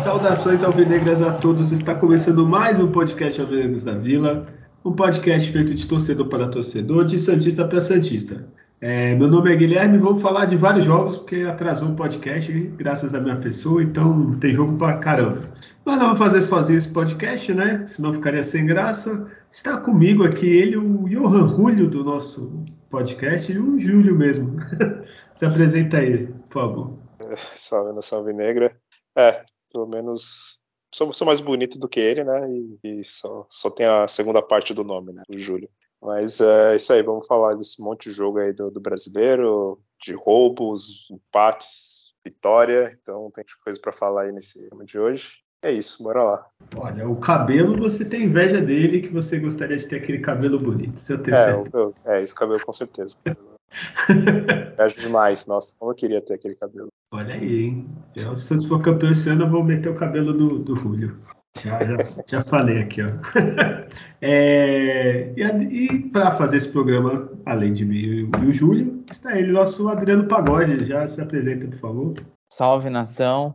Saudações alvinegras a todos. Está começando mais um podcast Alvinegros da Vila, um podcast feito de torcedor para torcedor, de santista para santista. É, meu nome é Guilherme, vamos falar de vários jogos porque atrasou o podcast graças à minha pessoa, então tem jogo para caramba. Mas não vou fazer sozinho esse podcast, né? Senão ficaria sem graça. Está comigo aqui ele, o Johan Julio do nosso podcast e o Júlio mesmo. Se apresenta aí, por favor. Salve nação Alvinegra. É, pelo menos sou, sou, mais bonito do que ele, né? E, e, só, só tem a segunda parte do nome, né? O Júlio. Mas é isso aí, vamos falar desse monte de jogo aí do, do brasileiro, de roubos, empates, vitória. Então tem coisa para falar aí nesse tema de hoje. É isso, bora lá. Olha, o cabelo, você tem inveja dele que você gostaria de ter aquele cabelo bonito. Seu é, eu, é, esse cabelo com certeza. Invejo demais, nossa, como eu queria ter aquele cabelo. Olha aí, hein? Eu, se eu for campeão esse ano, eu vou meter o cabelo do, do Julio. Já, já, já, falei aqui, ó. É, e, e para fazer esse programa, além de mim e o Júlio, está ele, nosso Adriano Pagode. Já se apresenta, por favor. Salve, nação.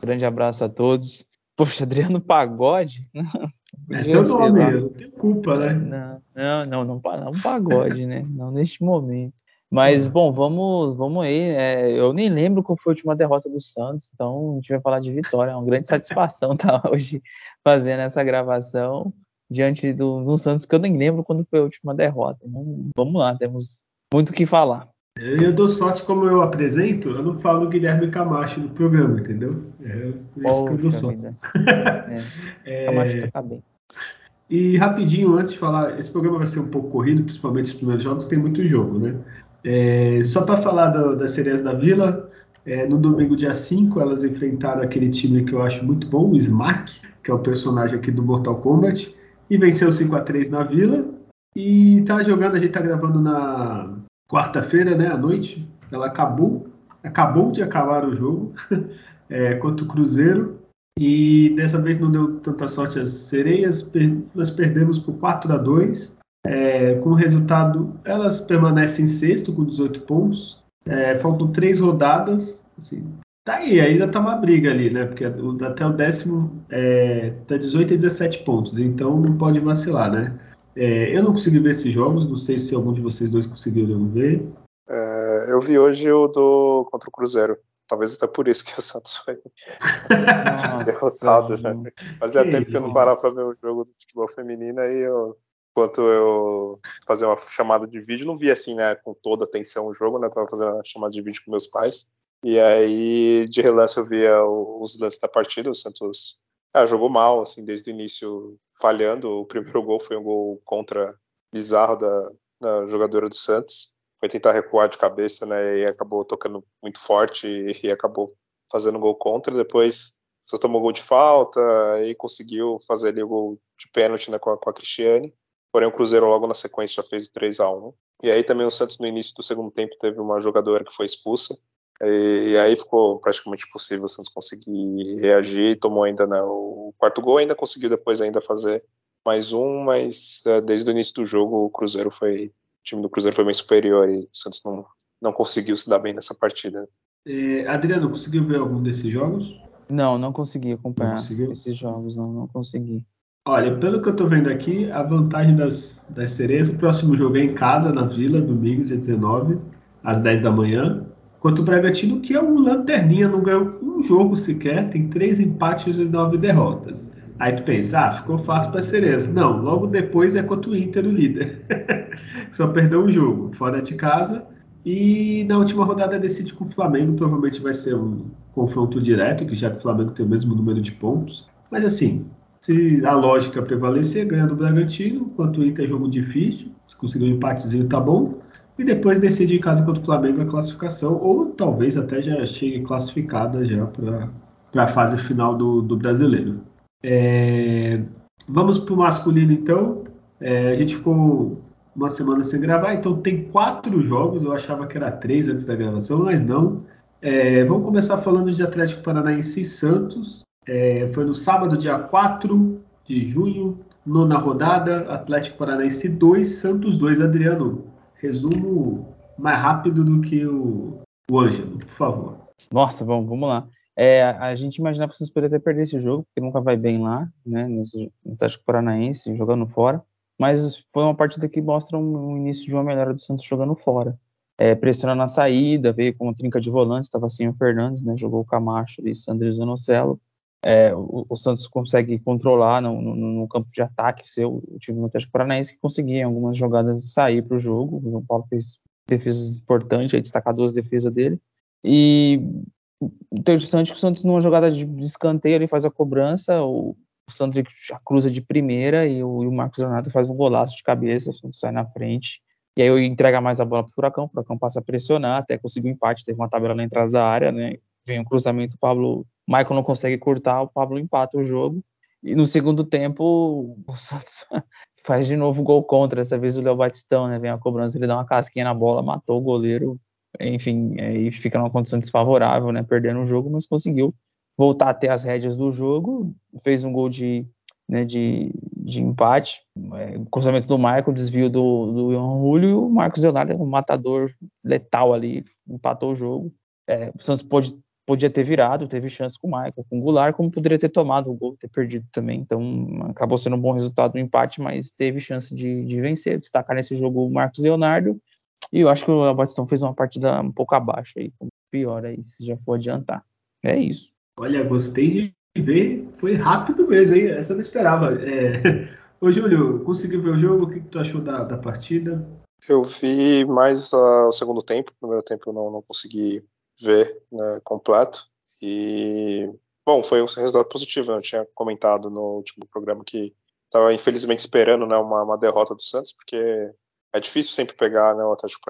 Grande abraço a todos. Poxa, Adriano Pagode? Nossa, é teu nome, não tenho culpa, né? Não, não, não, não, não pagode, né? Não neste momento. Mas, uhum. bom, vamos, vamos aí. É, eu nem lembro qual foi a última derrota do Santos, então a gente vai falar de vitória. É uma grande satisfação estar tá hoje fazendo essa gravação diante do, do Santos, que eu nem lembro quando foi a última derrota. Então, vamos lá, temos muito o que falar. Eu dou sorte como eu apresento, eu não falo Guilherme Camacho no programa, entendeu? É por isso que eu dou sorte. é. Camacho tá bem. E rapidinho, antes de falar, esse programa vai ser um pouco corrido, principalmente os primeiros jogos, tem muito jogo, né? É, só para falar do, das sereias da Vila, é, no domingo, dia 5, elas enfrentaram aquele time que eu acho muito bom, o Smack, que é o personagem aqui do Mortal Kombat, e venceu 5 a 3 na Vila. E tá jogando, a gente tá gravando na quarta-feira, né, à noite. Ela acabou, acabou de acabar o jogo é, contra o Cruzeiro. E dessa vez não deu tanta sorte as sereias, per nós perdemos por 4 a 2 é, com o resultado, elas permanecem em sexto com 18 pontos. É, faltam três rodadas. Assim, tá aí, ainda tá uma briga ali, né? Porque até o décimo é, tá 18 a 17 pontos, então não pode vacilar, né? É, eu não consegui ver esses jogos, não sei se algum de vocês dois conseguiram ver. É, eu vi hoje o do contra o Cruzeiro. Talvez até por isso que o Santos foi derrotado. Né? Fazia tempo que eu não parava para ver o jogo do futebol feminino aí eu enquanto eu fazia uma chamada de vídeo, não via assim, né, com toda atenção o jogo, né, eu tava fazendo uma chamada de vídeo com meus pais, e aí de relance eu via os lances da partida, o Santos ah, jogou mal, assim, desde o início falhando, o primeiro gol foi um gol contra bizarro da, da jogadora do Santos, foi tentar recuar de cabeça, né, e acabou tocando muito forte e, e acabou fazendo gol contra, depois só tomou gol de falta e conseguiu fazer ali o gol de pênalti né, com, a, com a Cristiane. Porém, o Cruzeiro logo na sequência já fez 3 a 1 E aí também o Santos no início do segundo tempo teve uma jogadora que foi expulsa. E, aí ficou praticamente impossível o Santos conseguir reagir. Tomou ainda né, o quarto gol, ainda conseguiu depois ainda fazer mais um, mas é, desde o início do jogo o Cruzeiro foi, o time do Cruzeiro foi bem superior e o Santos não, não conseguiu se dar bem nessa partida. É, Adriano, conseguiu ver algum desses jogos? Não, não consegui acompanhar esses jogos, não, não consegui. Olha, pelo que eu tô vendo aqui, a vantagem das, das sereias, o próximo jogo é em casa, na Vila, domingo, dia 19, às 10 da manhã. Quanto o Bragantino, que é um lanterninha, não ganhou um jogo sequer, tem três empates e nove derrotas. Aí tu pensa, ah, ficou fácil para sereias. Não, logo depois é contra o Inter, o líder. Só perdeu um jogo, fora de casa. E na última rodada decide com o Flamengo, provavelmente vai ser um confronto direto, que já que o Flamengo tem o mesmo número de pontos. Mas assim, se a lógica prevalecer, ganha do Bragantino, enquanto o Inter é jogo difícil, se conseguir um empatezinho tá bom, e depois decide em casa contra o Flamengo a classificação, ou talvez até já chegue classificada já para a fase final do, do brasileiro. É, vamos para o masculino então. É, a gente ficou uma semana sem gravar, então tem quatro jogos. Eu achava que era três antes da gravação, mas não. É, vamos começar falando de Atlético Paranaense e Santos. É, foi no sábado, dia 4 de junho, nona rodada, Atlético Paranaense 2, Santos 2. Adriano, resumo mais rápido do que o, o Ângelo, por favor. Nossa, bom, vamos lá. É, a gente imaginava que o Santos poderia até perder esse jogo, porque nunca vai bem lá, né, no Atlético Paranaense, jogando fora. Mas foi uma partida que mostra um, um início de uma melhora do Santos jogando fora. É, pressionando a saída, veio com uma trinca de volantes, estava assim o Fernandes, né, jogou o Camacho e Sandro Zanocelo. É, o, o, Santos consegue controlar no, no, no, campo de ataque seu, o time do Atlético Paranaense que conseguia em algumas jogadas sair para o jogo. O João Paulo fez defesas importantes, aí destacar duas defesas dele. E interessante que o Santos, numa jogada de escanteio, ele faz a cobrança, o, o Santos cruza de primeira e o, e o, Marcos Leonardo faz um golaço de cabeça, o Santos sai na frente. E aí entrega mais a bola para o Furacão, o Furacão passa a pressionar, até conseguir um empate, teve uma tabela na entrada da área, né? Vem um cruzamento, o Pablo, Michael não consegue cortar, o Pablo empata o jogo. E no segundo tempo, o Santos faz de novo gol contra, dessa vez o Léo Batistão, né? Vem a cobrança, ele dá uma casquinha na bola, matou o goleiro, enfim, aí fica numa condição desfavorável, né, perdendo o jogo, mas conseguiu voltar a ter as rédeas do jogo, fez um gol de, né, de, de empate, é, cruzamento do Michael, desvio do, do Ian Julio, e o Marcos Leonardo é um matador letal ali, empatou o jogo. É, o Santos pode, podia ter virado, teve chance com o Michael, com o Goulart, como poderia ter tomado o gol, ter perdido também. Então, acabou sendo um bom resultado no empate, mas teve chance de, de vencer. Destacar nesse jogo o Marcos Leonardo e eu acho que o Batistão fez uma partida um pouco abaixo aí, pior aí, se já for adiantar. É isso. Olha, gostei de ver, foi rápido mesmo, hein? Essa eu não esperava. É... Ô, Júlio, conseguiu ver o jogo? O que, que tu achou da, da partida? Eu vi mais uh, o segundo tempo, o primeiro tempo eu não, não consegui ver né, completo. E, bom, foi um resultado positivo. Né? Eu tinha comentado no último programa que estava infelizmente esperando né, uma, uma derrota do Santos, porque é difícil sempre pegar né, o Atlético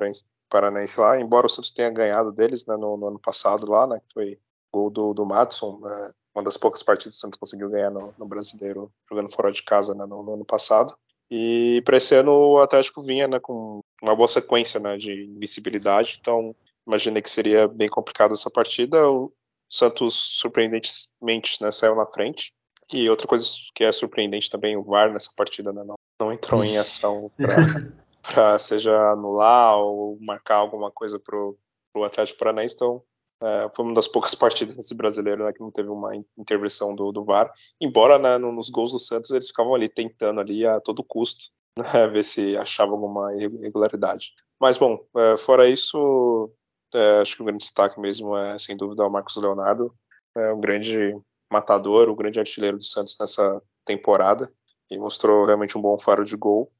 Paranaense lá, embora o Santos tenha ganhado deles né, no, no, ano passado lá, né, que foi gol do, do Matson, né, uma das poucas partidas que o Santos conseguiu ganhar no, no Brasileiro, jogando fora de casa né, no, no, ano passado. E para esse ano o Atlético vinha né, com uma boa sequência né, de invisibilidade, então imaginei que seria bem complicado essa partida. O Santos, surpreendentemente, né, saiu na frente. E outra coisa que é surpreendente também, o VAR nessa partida né, não, não entrou em ação para para seja anular ou marcar alguma coisa pro, pro Atlético Paranaense. Então, é, foi uma das poucas partidas desse brasileiro né, que não teve uma intervenção do, do VAR. Embora né, nos gols do Santos eles ficavam ali tentando ali a todo custo né, ver se achava alguma irregularidade. Mas bom, é, fora isso, é, acho que o grande destaque mesmo é sem dúvida o Marcos Leonardo, é um grande matador, o grande artilheiro do Santos nessa temporada e mostrou realmente um bom faro de gol.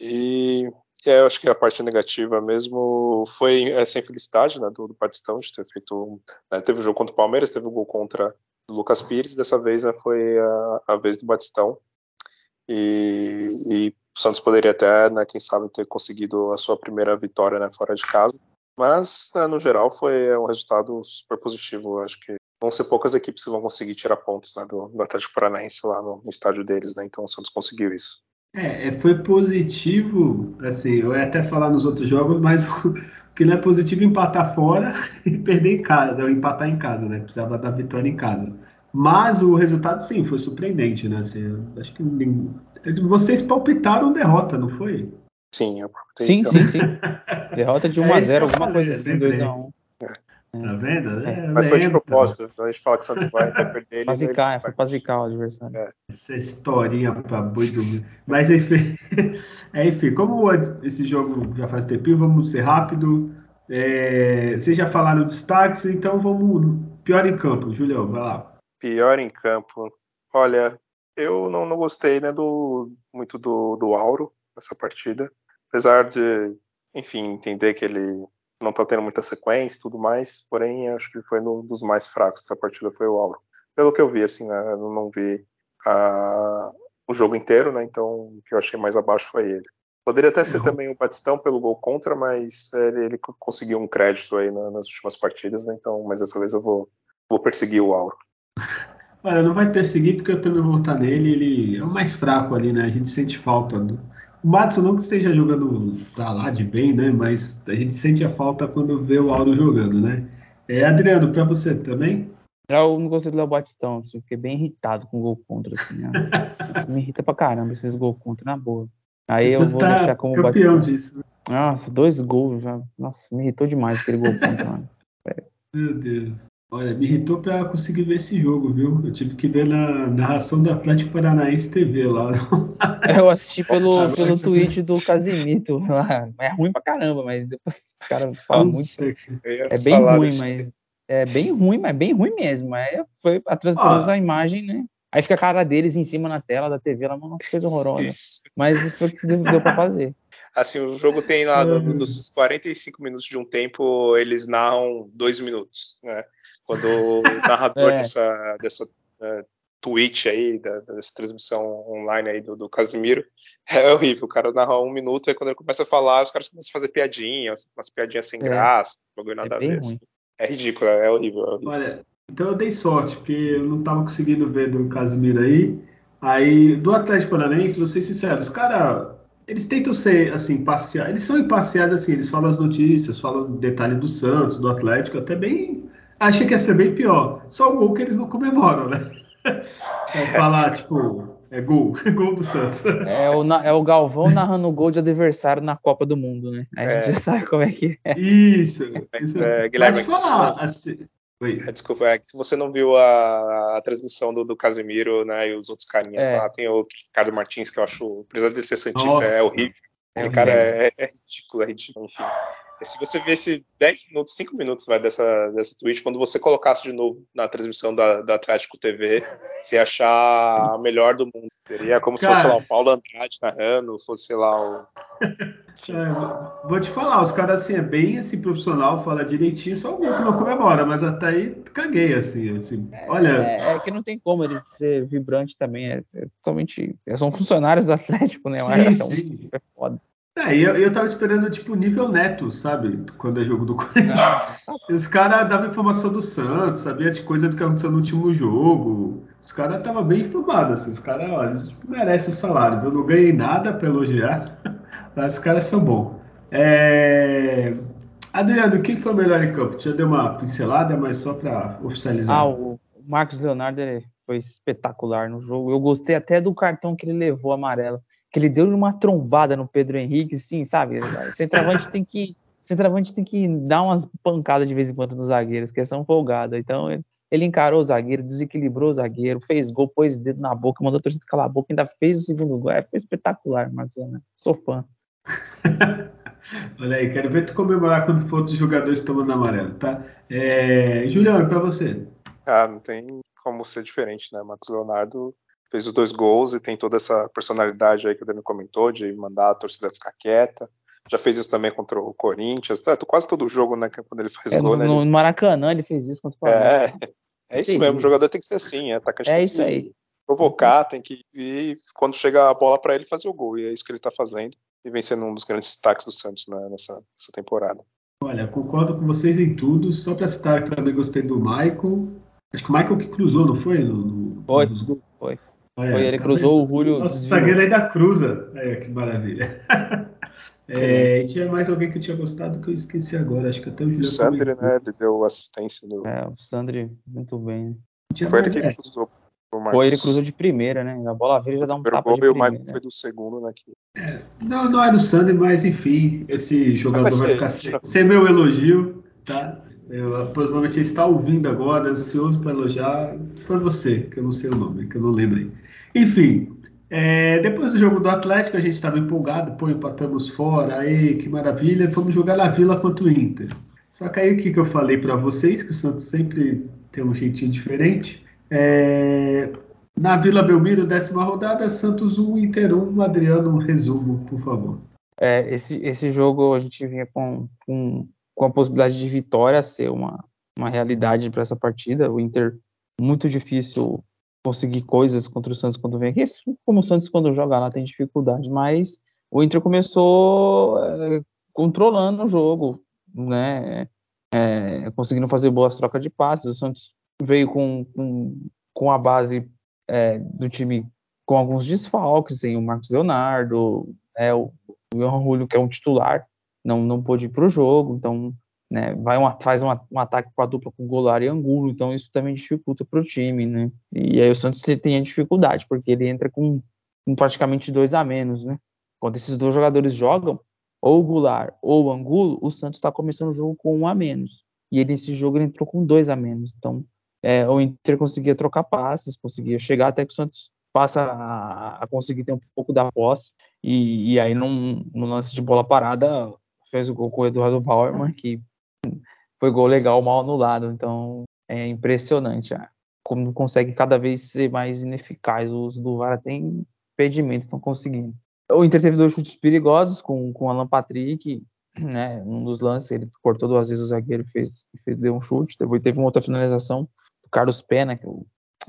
E é, eu acho que a parte negativa mesmo foi essa infelicidade né, do, do Batistão de ter feito. Né, teve o jogo contra o Palmeiras, teve o gol contra o Lucas Pires, dessa vez né, foi a, a, vez do Batistão. E, e, o Santos poderia até, né, quem sabe, ter conseguido a sua primeira vitória né, fora de casa. Mas, né, no geral, foi um resultado super positivo. Acho que vão ser poucas equipes que vão conseguir tirar pontos né, do, do Atlético Paranaense lá no, no estádio deles, né? Então o Santos conseguiu isso. É, é, foi positivo, assim, eu ia até falar nos outros jogos, mas o que não é positivo é empatar fora e perder em casa, ou empatar em casa, né? Precisava dar vitória em casa. Mas o resultado, sim, foi surpreendente, né? Assim, acho que vocês palpitaram derrota, não foi? Sim, eu. Sim, então. sim, sim. Derrota de 1 é a 0 alguma coisa assim, 2 a 1 Tá vendo? É, Mas foi de propósito. Quando a gente fala que o Santos vai, vai perder ele. Pra zicar, foi pra zicar o adversário. É. Essa historinha pra boi dormir. Mas enfim, é, enfim, como esse jogo já faz tempo, vamos ser rápido. É, vocês já falaram destaques, então vamos. Pior em campo, Julião, vai lá. Pior em campo. Olha, eu não, não gostei né, do, muito do, do Auro nessa partida. Apesar de, enfim, entender que ele não tá tendo muita sequência e tudo mais, porém acho que foi um dos mais fracos dessa partida foi o Auro. Pelo que eu vi, assim, né, eu não vi a, o jogo inteiro, né, então o que eu achei mais abaixo foi ele. Poderia até ser uhum. também o Batistão pelo gol contra, mas ele, ele conseguiu um crédito aí na, nas últimas partidas, né, então, mas dessa vez eu vou, vou perseguir o Auro. Olha, não vai perseguir porque eu também vou votar nele, ele é o mais fraco ali, né, a gente sente falta do, o Matson não que esteja jogando pra lá de bem, né? Mas a gente sente a falta quando vê o Auro jogando, né? É, Adriano, para você também? Eu não gostei do Léo Batistão, assim, fiquei bem irritado com o gol contra. Assim, né? Isso me irrita pra caramba esses gols contra, na boa. Aí Você eu vou tá deixar como campeão Batistão. disso. Né? Nossa, dois gols já. Nossa, me irritou demais aquele gol contra. Mano. Meu Deus. Olha, me irritou para conseguir ver esse jogo, viu? Eu tive que ver na narração do Atlético Paranaense TV lá. É, eu assisti pelo, pelo tweet do Casimito lá. É ruim pra caramba, mas depois os caras falam muito. É bem ruim, isso. mas. É bem ruim, mas bem ruim mesmo. É, foi a transpor a imagem, né? Aí fica a cara deles em cima na tela da TV, ela é uma coisa horrorosa. Isso. Mas foi o que deu, deu pra fazer. Assim, o jogo tem lá, no, nos 45 minutos de um tempo, eles narram dois minutos, né? Quando o narrador é. dessa, dessa uh, tweet aí, da, dessa transmissão online aí do, do Casimiro, é horrível. O cara narra um minuto e quando ele começa a falar, os caras começam a fazer piadinhas, umas piadinhas sem é. graça, bagulho nada é a ver. Assim. É ridículo, é horrível, é horrível. Olha, então eu dei sorte, porque eu não tava conseguindo ver do Casimiro aí. Aí, do Atlético Paranaense, vou ser sincero, os caras, eles tentam ser, assim, imparciais. Eles são imparciais, assim, eles falam as notícias, falam detalhe do Santos, do Atlético, até bem Achei que ia ser bem pior. Só o gol que eles não comemoram, né? É falar, tipo, é gol, gol do Santos. É o, é o Galvão narrando gol de adversário na Copa do Mundo, né? Aí a gente já é. sabe como é que é. Isso, isso. É, Guilherme, Pode falar. Assim, é, desculpa, é que se você não viu a, a transmissão do, do, Casemiro, né, e os outros carinhas é. lá, tem o Ricardo Martins, que eu acho, apesar de ser santista, Nossa. é horrível. É, o cara é, é, ridículo, é ridículo, enfim. Se você vê esse 10 minutos, 5 minutos vai dessa, dessa tweet, quando você colocasse de novo na transmissão da, da Atlético TV, você achar a melhor do mundo. Seria como Cara, se fosse lá o Paulo Andrade narrando, fosse, lá, o. É, vou te falar, os caras assim, é bem assim, profissional, fala direitinho, só o que não comemora, mas até aí caguei, assim, assim. Olha. É, é, que não tem como eles ser vibrante também, é, é totalmente. São funcionários do Atlético, né? Sim, sim. É foda. É, eu, eu tava esperando, tipo, nível neto, sabe? Quando é jogo do Corinthians. Ah. Os caras davam informação do Santos, sabia de coisa do que aconteceu no último jogo. Os caras estavam bem informados, assim. Os caras, olha, eles tipo, merecem o salário. Eu não ganhei nada pra elogiar, mas os caras são bons. É... Adriano, quem foi o melhor em campo? Já deu uma pincelada, mas só para oficializar. Ah, o Marcos Leonardo foi espetacular no jogo. Eu gostei até do cartão que ele levou amarelo que ele deu uma trombada no Pedro Henrique, sim, sabe? Centroavante tem que centroavante tem que dar umas pancadas de vez em quando nos zagueiros, que são folgados. Então ele, ele, encarou o zagueiro, desequilibrou o zagueiro, fez gol, pôs o dedo na boca, mandou a torcida calar a boca, ainda fez o segundo gol. É, foi espetacular, Marcos Leonardo. Sou fã. Olha aí, quero ver tu comemorar quando for os jogadores tomando amarelo, tá? É... Julião, é pra você. Ah, não tem como ser diferente, né? Marcos Leonardo fez os dois gols e tem toda essa personalidade aí que o Daniel comentou, de mandar a torcida ficar quieta. Já fez isso também contra o Corinthians, tá, quase todo jogo, né, quando ele faz é, gol, né? No, Maracanã ele fez isso contra o Flamengo. É, é isso mesmo, o jogador tem que ser assim, é atacante É isso aí. Provocar, tem que ir, quando chega a bola para ele, fazer o gol, e é isso que ele tá fazendo, e vem sendo um dos grandes destaques do Santos né, nessa, nessa temporada. Olha, concordo com vocês em tudo, só para citar que também gostei do Michael, acho que o Michael que cruzou, não foi? No, no, foi, foi. É, Foi, ele tá cruzou o Julio. Nossa, zagueiro ainda cruza. É, que maravilha. É, e tinha mais alguém que eu tinha gostado que eu esqueci agora. Acho que até o Juliano. O Sandri, né? Ele deu assistência no. É, o Sandri, muito bem. Foi ele que é. cruzou. Foi, ele cruzou de primeira, né? A bola verde já dá um tapa gol, de primeira. o Michael foi do segundo, né? É, não, não era o Sandri, mas enfim, esse jogador vai, vai ficar sem, sem meu elogio, tá? Eu, provavelmente está ouvindo agora, ansioso para elogiar. Foi você, que eu não sei o nome, que eu não lembrei. Enfim, é, depois do jogo do Atlético, a gente estava empolgado, pô, empatamos fora, aí, que maravilha, vamos jogar na Vila contra o Inter. Só que aí o que, que eu falei para vocês, que o Santos sempre tem um jeitinho diferente. É, na Vila Belmiro, décima rodada, Santos 1, Inter 1. Adriano, um resumo, por favor. É, esse, esse jogo a gente vinha com, com com a possibilidade de vitória ser uma, uma realidade para essa partida. O Inter, muito difícil conseguir coisas contra o Santos quando vem aqui. Como o Santos, quando joga lá, tem dificuldade, mas o Inter começou é, controlando o jogo, né? É, conseguindo fazer boas trocas de passes. O Santos veio com, com, com a base é, do time com alguns desfalques, tem o Marcos Leonardo, né, o, o Johan Julio, que é um titular, não, não pôde ir para o jogo, então né, vai uma, faz uma, um ataque com a dupla com Goulart e Angulo, então isso também dificulta para o time, né? E aí o Santos tem a dificuldade, porque ele entra com, com, praticamente dois a menos, né? Quando esses dois jogadores jogam, ou Goulart ou Angulo, o Santos está começando o jogo com um a menos. E ele, nesse jogo ele entrou com dois a menos. Então, é, o Inter conseguia trocar passes, conseguia chegar até que o Santos passa a, a conseguir ter um pouco da posse. E, e aí, num, num, lance de bola parada, fez o gol com o Eduardo Bauerman, que foi gol legal, mal anulado. Então, é impressionante ah, como consegue cada vez ser mais ineficaz. O uso do VAR tem impedimento, estão conseguindo. O Inter teve dois chutes perigosos com, com o Alan Patrick, né? Um dos lances, ele cortou duas vezes o zagueiro fez, fez deu um chute. Depois teve uma outra finalização do Carlos Pena, que o,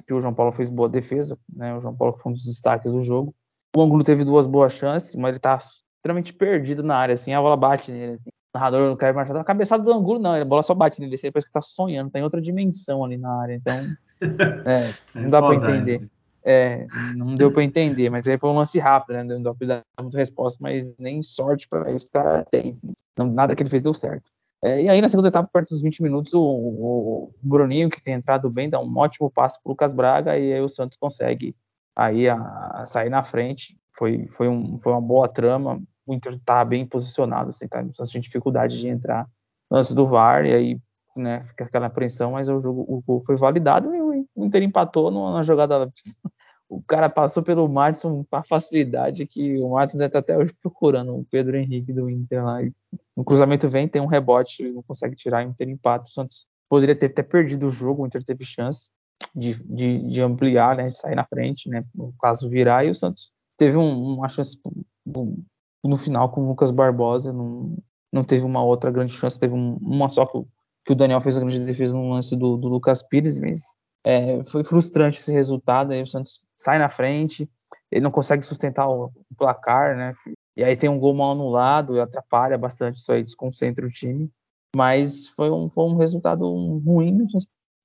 que o João Paulo fez boa defesa, né? O João Paulo foi um dos destaques do jogo. O Angulo teve duas boas chances, mas ele tá extremamente perdido na área, assim, a bola bate nele, assim. Narrador não quer marchar, a cabeçada do Angulo não, a bola só bate nele, assim, parece que tá sonhando, tá em outra dimensão ali na área, então, é, não dá para entender. É, não deu para entender, mas aí foi um lance rápido, né? Não deu pra dar muita resposta, mas nem sorte para isso o cara tem. Não, nada que ele fez deu certo. É, e aí na segunda etapa, perto dos 20 minutos, o, o, Bruninho, que tem entrado bem, dá um ótimo passo pro Lucas Braga e aí o Santos consegue aí a, a sair na frente. Foi, foi, um, foi uma boa trama. O Inter tá bem posicionado, assim, tá sem dificuldade de entrar lance do VAR, e aí né, fica aquela apreensão, mas o jogo o gol foi validado e o Inter empatou numa jogada o cara passou pelo Madison com a facilidade que o Madison deve estar até hoje procurando o Pedro Henrique do Inter lá. No cruzamento vem, tem um rebote, não consegue tirar, o Inter empata. O Santos poderia ter até perdido o jogo, o Inter teve chance de, de, de ampliar, né, de sair na frente, né, no caso virar, e o Santos teve um, uma chance no, final com o Lucas Barbosa, não, não teve uma outra grande chance, teve um, uma só que que o Daniel fez a grande defesa no lance do, do Lucas Pires, mas é, foi frustrante esse resultado, aí o Santos sai na frente, ele não consegue sustentar o, o placar, né? E aí tem um gol mal anulado, atrapalha bastante isso aí, desconcentra o time. Mas foi um, foi um resultado ruim,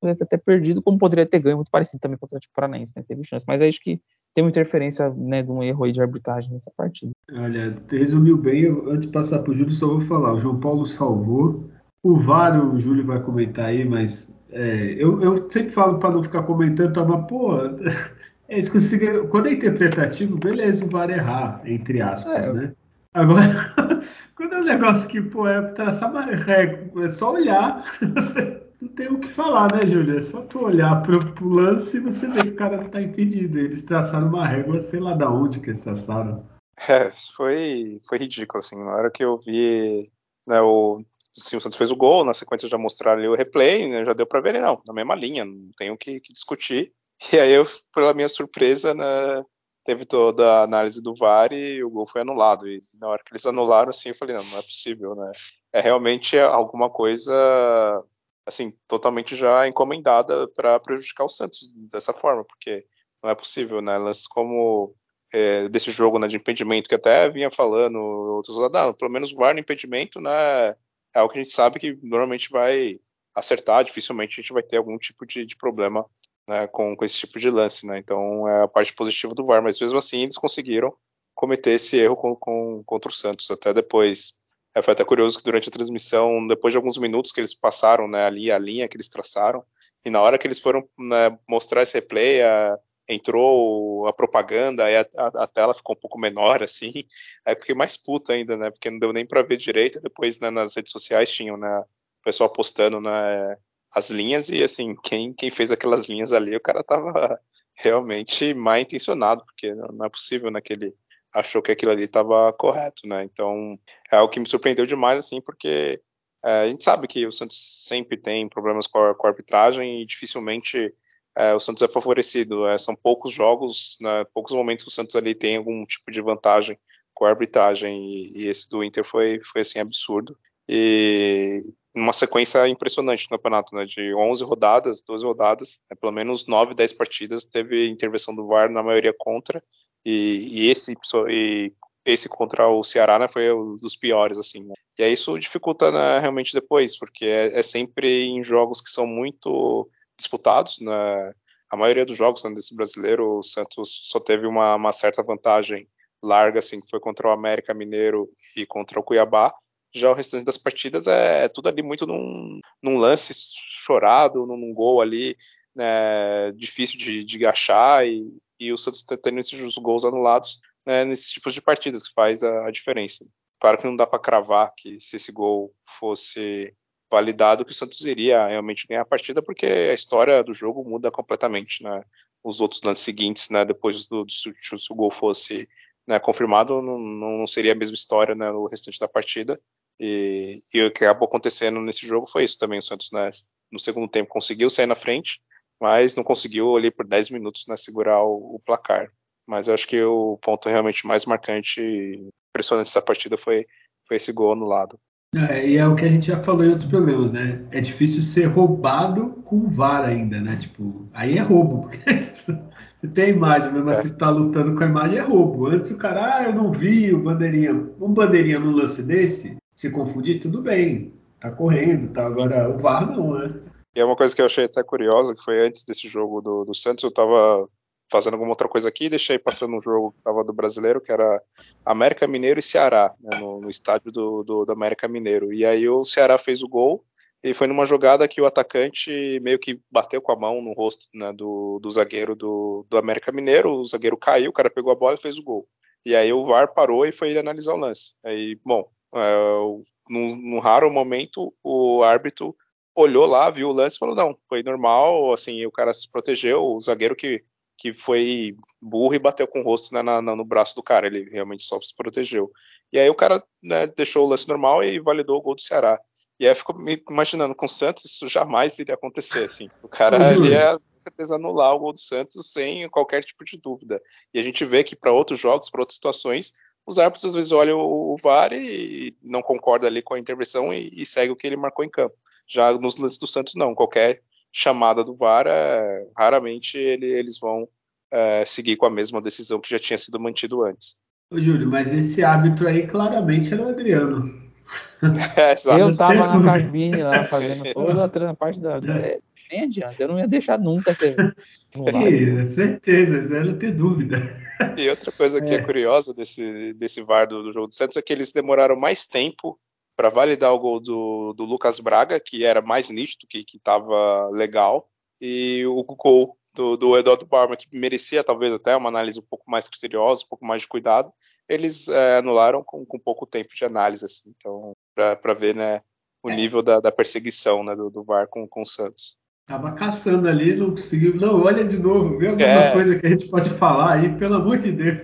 poderia ter perdido, como poderia ter ganho, muito parecido também com o Atlético Paranaense, né? Teve chance. Mas acho que tem uma interferência né, de um erro aí de arbitragem nessa partida. Olha, resumiu bem, antes de passar para o Júlio, só vou falar. O João Paulo salvou. O VAR, o Júlio vai comentar aí, mas é, eu, eu, sempre falo para não ficar comentando, tá, mas, pô, é isso que Quando é interpretativo, beleza, o VAR errar, entre aspas, é. né? Agora, quando é um negócio que, pô, é traçar uma é só olhar, não tem o que falar, né, Júlia? É só tu olhar pro, pro lance e você vê que o cara tá impedido. Eles traçaram uma régua, sei lá da onde que eles traçaram. É, foi, foi ridículo, assim, na hora que eu vi né, o, o Santos fez o gol, na sequência já mostraram ali o replay, né, já deu para ver ele, não, na mesma linha, não tenho o que, que, discutir. E aí, eu, pela minha surpresa, né, teve toda a análise do VAR e o gol foi anulado. E na hora que eles anularam, assim, eu falei, não, não é possível, né? É realmente alguma coisa, assim, totalmente já encomendada para prejudicar o Santos dessa forma, porque não é possível, né? Lances como é, desse jogo né, de impedimento, que até vinha falando, outros lá, não, pelo menos no impedimento, né? é algo que a gente sabe que normalmente vai acertar, dificilmente a gente vai ter algum tipo de, de problema né, com, com, esse tipo de lance, né? Então é a parte positiva do VAR, mas mesmo assim eles conseguiram cometer esse erro com, com, contra o Santos. Até depois, é, foi até curioso que durante a transmissão, depois de alguns minutos que eles passaram né, ali a linha que eles traçaram, e na hora que eles foram né, mostrar esse replay, a, entrou a propaganda, aí a, a, a, tela ficou um pouco menor, assim, aí fiquei mais puta ainda, né, porque não deu nem para ver direito, depois, né, nas redes sociais tinham, né, o pessoal postando, né, as linhas, e, assim, quem, quem fez aquelas linhas ali, o cara tava realmente mal intencionado, porque não é possível, né, que ele achou que aquilo ali estava correto, né, então, é algo que me surpreendeu demais, assim, porque é, a gente sabe que o Santos sempre tem problemas com a, com a arbitragem e dificilmente é, o Santos é favorecido. É, são poucos jogos, né, poucos momentos que o Santos ali tem algum tipo de vantagem com a arbitragem e, e esse do Inter foi, foi assim absurdo. E uma sequência impressionante no campeonato, né, de 11 rodadas, 12 rodadas, né, pelo menos 9, 10 partidas teve intervenção do VAR, na maioria contra, e, e esse e esse contra o Ceará né, foi um dos piores, assim. Né. E aí isso dificulta né, realmente depois, porque é, é sempre em jogos que são muito disputados, né? a maioria dos jogos né, desse brasileiro, o Santos só teve uma, uma, certa vantagem larga, assim, que foi contra o América Mineiro e contra o Cuiabá. Já o restante das partidas é, é tudo ali muito num, num lance chorado, num, num, gol ali né, difícil de, de achar e, e o Santos tendo esses gols anulados né, nesses tipos de partidas que faz a, a diferença. Claro que não dá para cravar que se esse gol fosse validado que o Santos iria realmente ganhar a partida, porque a história do jogo muda completamente, né? Os outros lances seguintes, né, depois do, do se, o gol fosse né, confirmado, não, não, seria a mesma história né, no restante da partida. E, e, o que acabou acontecendo nesse jogo foi isso também. O Santos, né, no segundo tempo, conseguiu sair na frente, mas não conseguiu ali por 10 minutos né, segurar o, o placar. Mas eu acho que o ponto realmente mais marcante e impressionante dessa partida foi, foi esse gol anulado. É, e é o que a gente já falou em outros problemas, né? É difícil ser roubado com VAR ainda, né? Tipo, aí é roubo, porque você tem a imagem, mesmo é. assim, tá lutando com a imagem, é roubo. Antes o cara, ah, eu não vi o bandeirinha. Um bandeirinha num lance desse, se confundir, tudo bem, tá correndo, tá? Agora o VAR não, né? E é uma coisa que eu achei até curiosa, que foi antes desse jogo do, do Santos, eu tava fazendo alguma outra coisa aqui, deixei passando um jogo que estava do brasileiro, que era América Mineiro e Ceará, né, no, no, estádio do, do, do, América Mineiro. E aí o Ceará fez o gol, e foi numa jogada que o atacante meio que bateu com a mão no rosto né, do, do, zagueiro do, do América Mineiro, o zagueiro caiu, o cara pegou a bola e fez o gol. E aí o VAR parou e foi ele analisar o lance. Aí, bom, é, num, num raro momento, o árbitro olhou lá, viu o lance e falou: não, foi normal, assim, o cara se protegeu, o zagueiro que que foi burro e bateu com o rosto né, na, na, no braço do cara. Ele realmente só se protegeu. E aí o cara né, deixou o lance normal e validou o gol do Ceará. E aí ficou me imaginando, com o Santos isso jamais iria acontecer. Assim. O cara uhum. ia com certeza anular o gol do Santos sem qualquer tipo de dúvida. E a gente vê que para outros jogos, para outras situações, os árbitros às vezes olham o, VAR e não concorda ali com a intervenção e, e segue o que ele marcou em campo. Já nos lances do Santos, não. Qualquer chamada do VAR, é, raramente ele, eles vão é, seguir com a mesma decisão que já tinha sido mantido antes. Ô, Júlio, mas esse hábito aí claramente era o Adriano. É, eu estava na cabine lá fazendo toda a parte da. É. Nem adianta, eu não ia deixar nunca ser. É, certeza, zero ter dúvida. E outra coisa que é, é curiosa desse, desse VAR do, do jogo do Santos é que eles demoraram mais tempo para validar o gol do, do, Lucas Braga, que era mais nítido, que estava legal, e o gol do, do Eduardo Barma, que merecia talvez até uma análise um pouco mais criteriosa, um pouco mais de cuidado, eles é, anularam com, com pouco tempo de análise, assim, então, para ver né, o é. nível da, da perseguição né, do, do VAR com, com o Santos. Tava caçando ali, não conseguiu. Não, olha de novo, vê alguma é. coisa que a gente pode falar aí, pelo amor de Deus.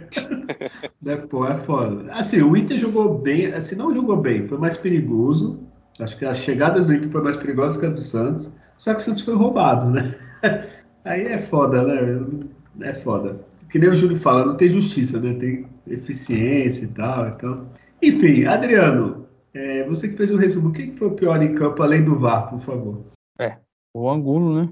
né, pô, é foda. Assim, o Inter jogou bem, assim, não jogou bem, foi mais perigoso. Acho que as chegadas do Inter foram mais perigosas que as do Santos. Só que o Santos foi roubado, né? Aí é foda, né? É foda. Que nem o Júlio fala, não tem justiça, né? Tem eficiência e tal. Então. Enfim, Adriano, é, você que fez o resumo, quem foi o pior em campo além do VAR, por favor? É, o Angulo, né?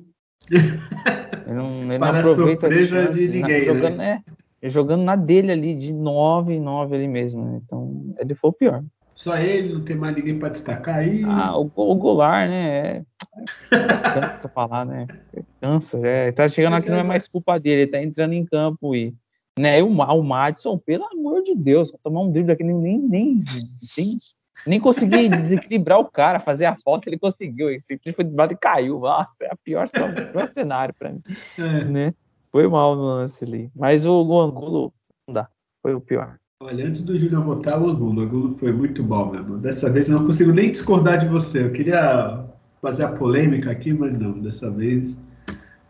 ele não, ele não aproveita surpresa de ninguém, né? jogando, né? É, jogando na dele ali, de 9 em 9 ali mesmo. Né? Então, ele foi o pior. Só ele, não tem mais ninguém para destacar aí. Ah, o, o Goulart, né? É, cansa falar, né? Cansa, é. Tá chegando aqui, não é mais culpa dele, ele tá entrando em campo e. Né, o, o Madison, pelo amor de Deus, tomar um drible aqui, nem, nem, nem, nem nem consegui desequilibrar o cara, fazer a falta, ele conseguiu. Esse foi de e caiu. Nossa, é a pior, o pior cenário para mim. É. Né? Foi mal no lance ali. Mas o, o Angulo não dá. Foi o pior. Olha, antes do Júlio votar, o Angulo. O Angulo foi muito bom mesmo. Dessa vez eu não consigo nem discordar de você. Eu queria fazer a polêmica aqui, mas não. Dessa vez.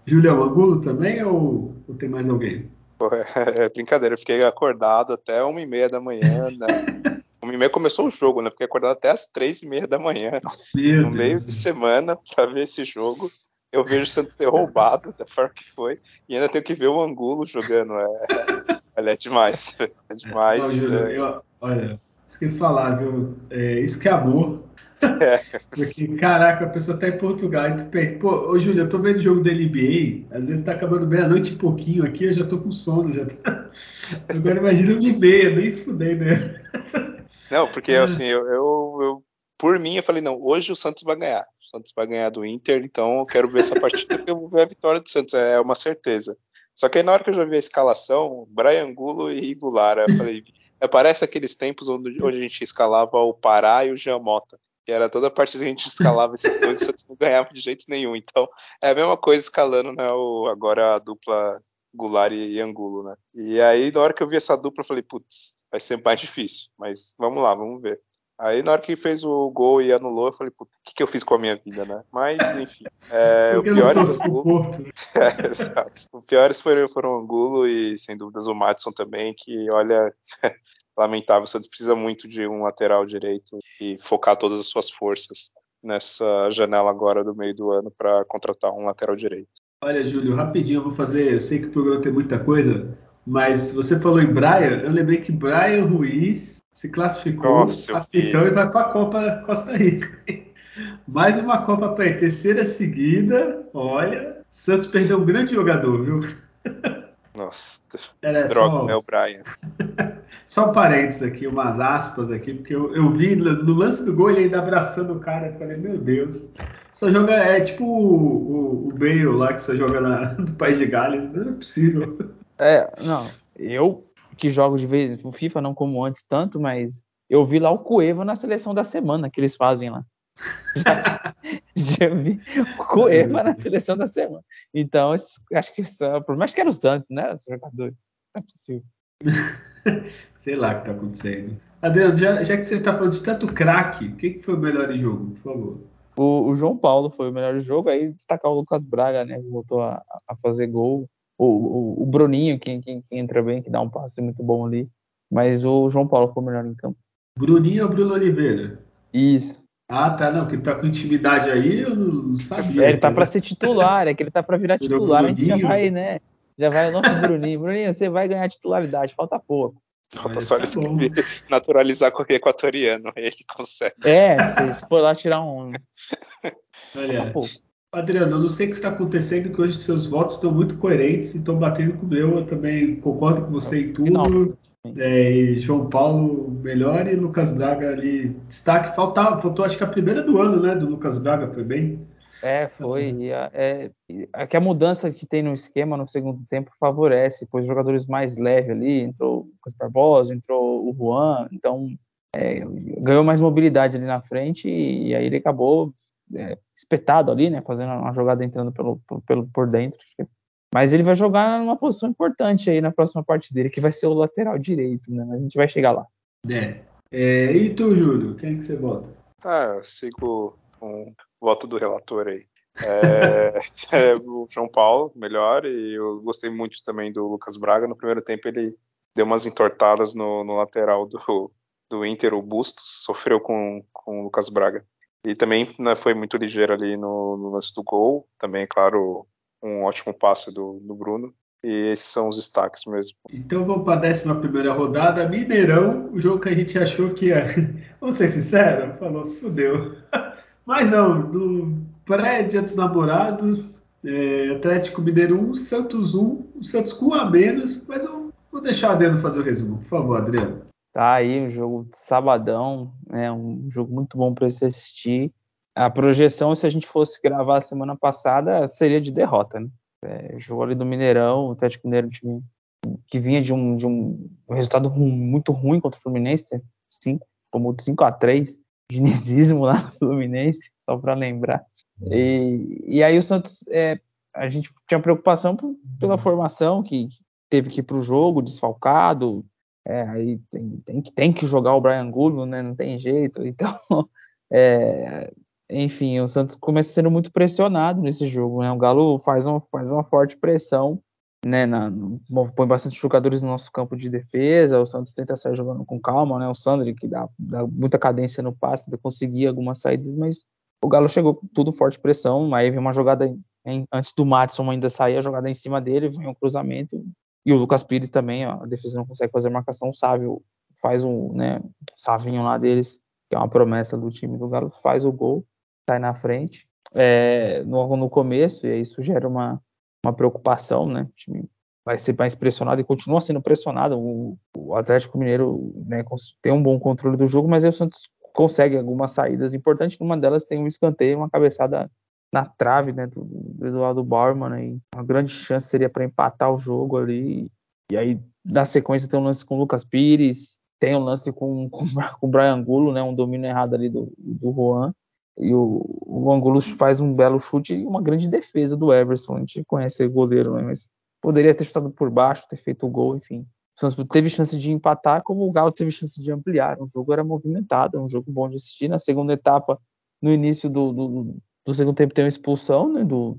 Júlio, o Angulo também ou, ou tem mais alguém? Pô, é, é brincadeira, eu fiquei acordado até uma e meia da manhã, né? O e meia começou o jogo, né? Fiquei acordado até as três e meia da manhã, Meu no Deus. meio de semana, para ver esse jogo. Eu vejo o Santos ser roubado da forma que foi, e ainda tenho que ver o Angulo jogando. É, é, é demais. É demais. Júlio, é... eu, olha, isso que falar, viu? É, isso que é amor. É. Porque, caraca, a pessoa tá em Portugal e tu pensa, pô, ô Júlio, eu tô vendo o jogo da NBA, às vezes tá acabando meia-noite e pouquinho aqui, eu já tô com sono, já tá... Agora imagina e meia, nem fudei, né? Não, porque assim, eu, eu, eu por mim, eu falei, não, hoje o Santos vai ganhar. O Santos vai ganhar do Inter, então eu quero ver essa partida porque eu vou ver a vitória do Santos, é uma certeza. Só que aí na hora que eu já vi a escalação, Brian Gulo e Goulart, eu falei, parece aqueles tempos onde, onde a gente escalava o Pará e o Giamota. Que era toda a partida que a gente escalava esses dois, o Santos não ganhava de jeito nenhum. Então, é a mesma coisa escalando, né? O, agora a dupla Goulart e Angulo, né? E aí, na hora que eu vi essa dupla, eu falei, putz, vai ser mais difícil. Mas vamos lá, vamos ver. Aí na hora que fez o gol e anulou, eu falei, o que, que eu fiz com a minha vida, né? Mas, enfim. É, o piores Angulo. É, exato. O piores foram, foram o Angulo e, sem dúvidas, o Madison também, que, olha, lamentável. Santos precisa muito de um lateral direito e focar todas as suas forças nessa janela agora do meio do ano para contratar um lateral direito. Olha, Júlio, rapidinho eu vou fazer. Eu sei que o programa tem muita coisa, mas você falou em Brian, eu lembrei que Brian Ruiz se classificou Nossa, capitão e vai para a Copa Costa Rica. Mais uma Copa para ele, terceira seguida. Olha, Santos perdeu um grande jogador, viu? Nossa, Era droga, só... é o Brian. Só um parênteses aqui, umas aspas aqui, porque eu, eu vi no lance do gol ele ainda abraçando o cara. Eu falei, meu Deus. Só joga, é tipo o, o, o Bale lá que só joga na, no País de Gales. Não é possível. É, não. Eu que jogo de vez no FIFA, não como antes tanto, mas eu vi lá o Cueva na seleção da semana que eles fazem lá. Já, já vi o Cueva na seleção da semana. Então, acho que só, por mais que eram os Santos, né? Os jogadores. Não é possível. Sei lá o que está acontecendo. Adriano, já, já, que você está falando de tanto craque, o que, que, foi o melhor em jogo, por favor? O, o, João Paulo foi o melhor jogo, aí destacar o Lucas Braga, né? Voltou a, a fazer gol o, o, o Bruninho, que, que, que, entra bem, que dá um passe muito bom ali. Mas o João Paulo foi melhor em campo. Bruninho ou Bruno Oliveira? Isso. Ah, tá, não, que ele tá com intimidade aí, eu não sabia. É, ele tá para ser titular, é que ele tá para virar titular, a gente já vai, né? Já vai o nosso Bruninho. Bruninho, você vai ganhar titularidade, falta pouco. Falta só ele tá naturalizar com o equatoriano, aí ele consegue. É, se for lá tirar um. Olha, Adriano, eu não sei o que está acontecendo, que hoje seus votos estão muito coerentes e estão batendo com o meu. Eu também concordo com você em tudo. É, e João Paulo melhor e Lucas Braga ali. Destaque, faltava, faltou acho que a primeira do ano, né? Do Lucas Braga, foi bem. É, foi. E a, é, é que a mudança que tem no esquema no segundo tempo favorece, pois jogadores mais leves ali, entrou o Lucas Barbosa, entrou o Juan, então é, ganhou mais mobilidade ali na frente e, e aí ele acabou é, espetado ali, né? Fazendo uma jogada entrando pelo, pelo, por dentro. Mas ele vai jogar numa posição importante aí na próxima parte dele, que vai ser o lateral direito, né? Mas a gente vai chegar lá. É. é e tu, Júlio? Quem que você vota? Ah, eu sigo com o voto do relator aí. É, é, o João Paulo, melhor, e eu gostei muito também do Lucas Braga. No primeiro tempo ele deu umas entortadas no, no lateral do, do Inter, o Bustos, sofreu com, com o Lucas Braga. E também né, foi muito ligeiro ali no, no, lance do gol. Também, é claro, um ótimo passe do, do Bruno. E esses são os destaques mesmo. Então vamos para a décima primeira rodada. Mineirão, o jogo que a gente achou que ia. Vamos ser sinceros? Falou, fudeu. Mas não, do pré-dia dos namorados, é, Atlético Mineiro 1, Santos 1, o Santos com um a menos, mas eu vou deixar o Adriano fazer o resumo, por favor, Adriano. Tá aí um jogo de sabadão, né? Um jogo muito bom para se assistir. A projeção, se a gente fosse gravar semana passada, seria de derrota, né? É, jogo ali do Mineirão, o Atlético Mineiro, um time que vinha de um, de um resultado muito ruim contra o Fluminense, 5, tomou 5 a 3 dinizismo lá no Fluminense, só para lembrar. E, e aí o Santos, é, a gente tinha preocupação pela formação, que teve que ir para o jogo desfalcado, é, aí tem, tem, que, tem que jogar o Brian Goodman, né? Não tem jeito. Então, é, enfim, o Santos começa sendo muito pressionado nesse jogo, né? O Galo faz uma, faz uma forte pressão, né? Na, põe bastante jogadores no nosso campo de defesa. O Santos tenta sair jogando com calma, né? O Sandri, que dá, dá muita cadência no passe, conseguir algumas saídas, mas o Galo chegou com tudo forte pressão. Aí vem uma jogada em, antes do Matson ainda sair, a jogada em cima dele, vem um cruzamento, e o Lucas Pires também, ó, a defesa não consegue fazer marcação, o Sávio faz um, né, Savinho lá deles, que é uma promessa do time do Galo, faz o gol, sai na frente, é, no, no começo, e isso gera uma, uma preocupação, né, o time vai ser mais pressionado e continua sendo pressionado, o, o Atlético Mineiro né, tem um bom controle do jogo, mas aí o Santos consegue algumas saídas importantes. Numa delas tem um escanteio, uma cabeçada na trave né, do, do Eduardo Bauerman. Né, uma grande chance seria para empatar o jogo ali. E aí, na sequência, tem um lance com o Lucas Pires, tem um lance com, com, com o Brian Angulo, né, um domínio errado ali do, do Juan. E o, o Angulo faz um belo chute e uma grande defesa do Everson. A gente conhece o goleiro, né, mas poderia ter chutado por baixo, ter feito o gol, enfim. O teve chance de empatar, como o Galo teve chance de ampliar. O jogo era movimentado, um jogo bom de assistir. Na segunda etapa, no início do, do, do segundo tempo, tem uma expulsão né, do,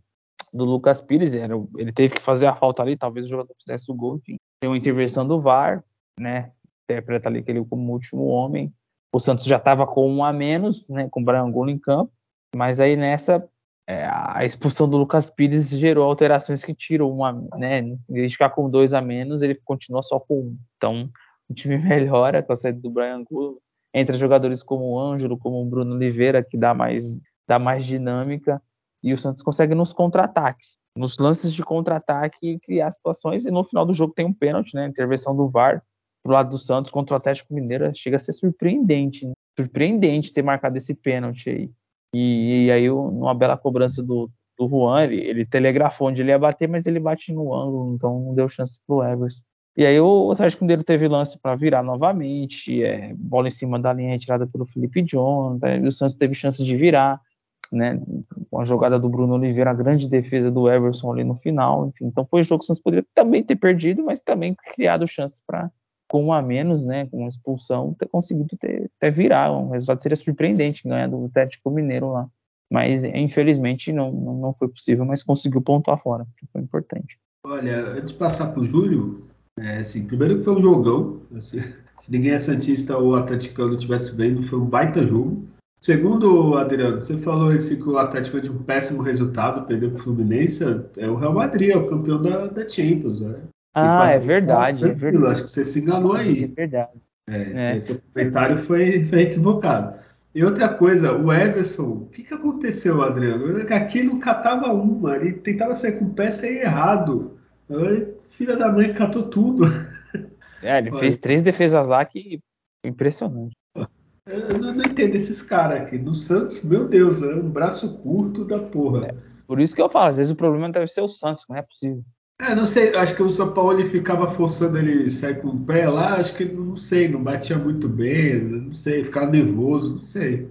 do Lucas Pires. Era, ele teve que fazer a falta ali, talvez o jogador fizesse o gol. Enfim. Tem uma intervenção do VAR, né? Interpreta ali que ele como último homem. O Santos já estava com um a menos, né? Com o Brian Angulo em campo. Mas aí nessa é, a expulsão do Lucas Pires gerou alterações que tiram uma, né? De ficar com dois a menos, ele continua só com um. Então, o time melhora com a saída do Brian Angulo. Entre jogadores como o Ângelo, como o Bruno Oliveira, que dá mais, dá mais dinâmica. E o Santos consegue nos contra-ataques, nos lances de contra-ataque, criar situações. E no final do jogo tem um pênalti, né? Intervenção do VAR pro lado do Santos contra o Atlético Mineiro. Chega a ser surpreendente, né? Surpreendente ter marcado esse pênalti aí. E, e aí, numa bela cobrança do, do Juan, ele, ele, telegrafou onde ele ia bater, mas ele bate no ângulo, então não deu chance pro Everson. E aí o Atlético Mineiro teve lance para virar novamente, é, bola em cima da linha retirada pelo Felipe tá? e o Santos teve chance de virar, né, com a jogada do Bruno Oliveira, a grande defesa do Everson ali no final, enfim, então foi um jogo que o Santos poderia também ter perdido, mas também criado chances para com um a menos, né, com uma expulsão, ter conseguido ter, ter virar. Um resultado seria surpreendente ganhar do Atlético Mineiro lá. Mas, infelizmente, não, não foi possível, mas conseguiu pontuar fora, que foi importante. Olha, antes de passar para o Júlio, é, assim, primeiro que foi um jogão. Assim, se ninguém é Santista ou Atleticano estivesse vendo, foi um baita jogo. Segundo, Adriano, você falou esse que o Atlético de um péssimo resultado, perdeu para o Fluminense. É o Real Madrid, é o campeão da, da Champions. Né? Ah, é verdade, é verdade. Acho que você se enganou aí. É verdade. É, é. Seu comentário foi, foi equivocado. E outra coisa, o Everson, o que, que aconteceu, Adriano? Aqui não catava uma, ele tentava sair com o pé sem errado. Filha da mãe catou tudo. É, ele Olha. fez três defesas lá que impressionante. Eu não, não entendo esses caras aqui. No Santos, meu Deus, é um braço curto da porra. É, por isso que eu falo, às vezes o problema deve ser o Santos, não é possível. É, não sei, acho que o São Paulo ele ficava forçando ele sair com o pé lá, acho que não sei, não batia muito bem, não sei, ficava nervoso, não sei.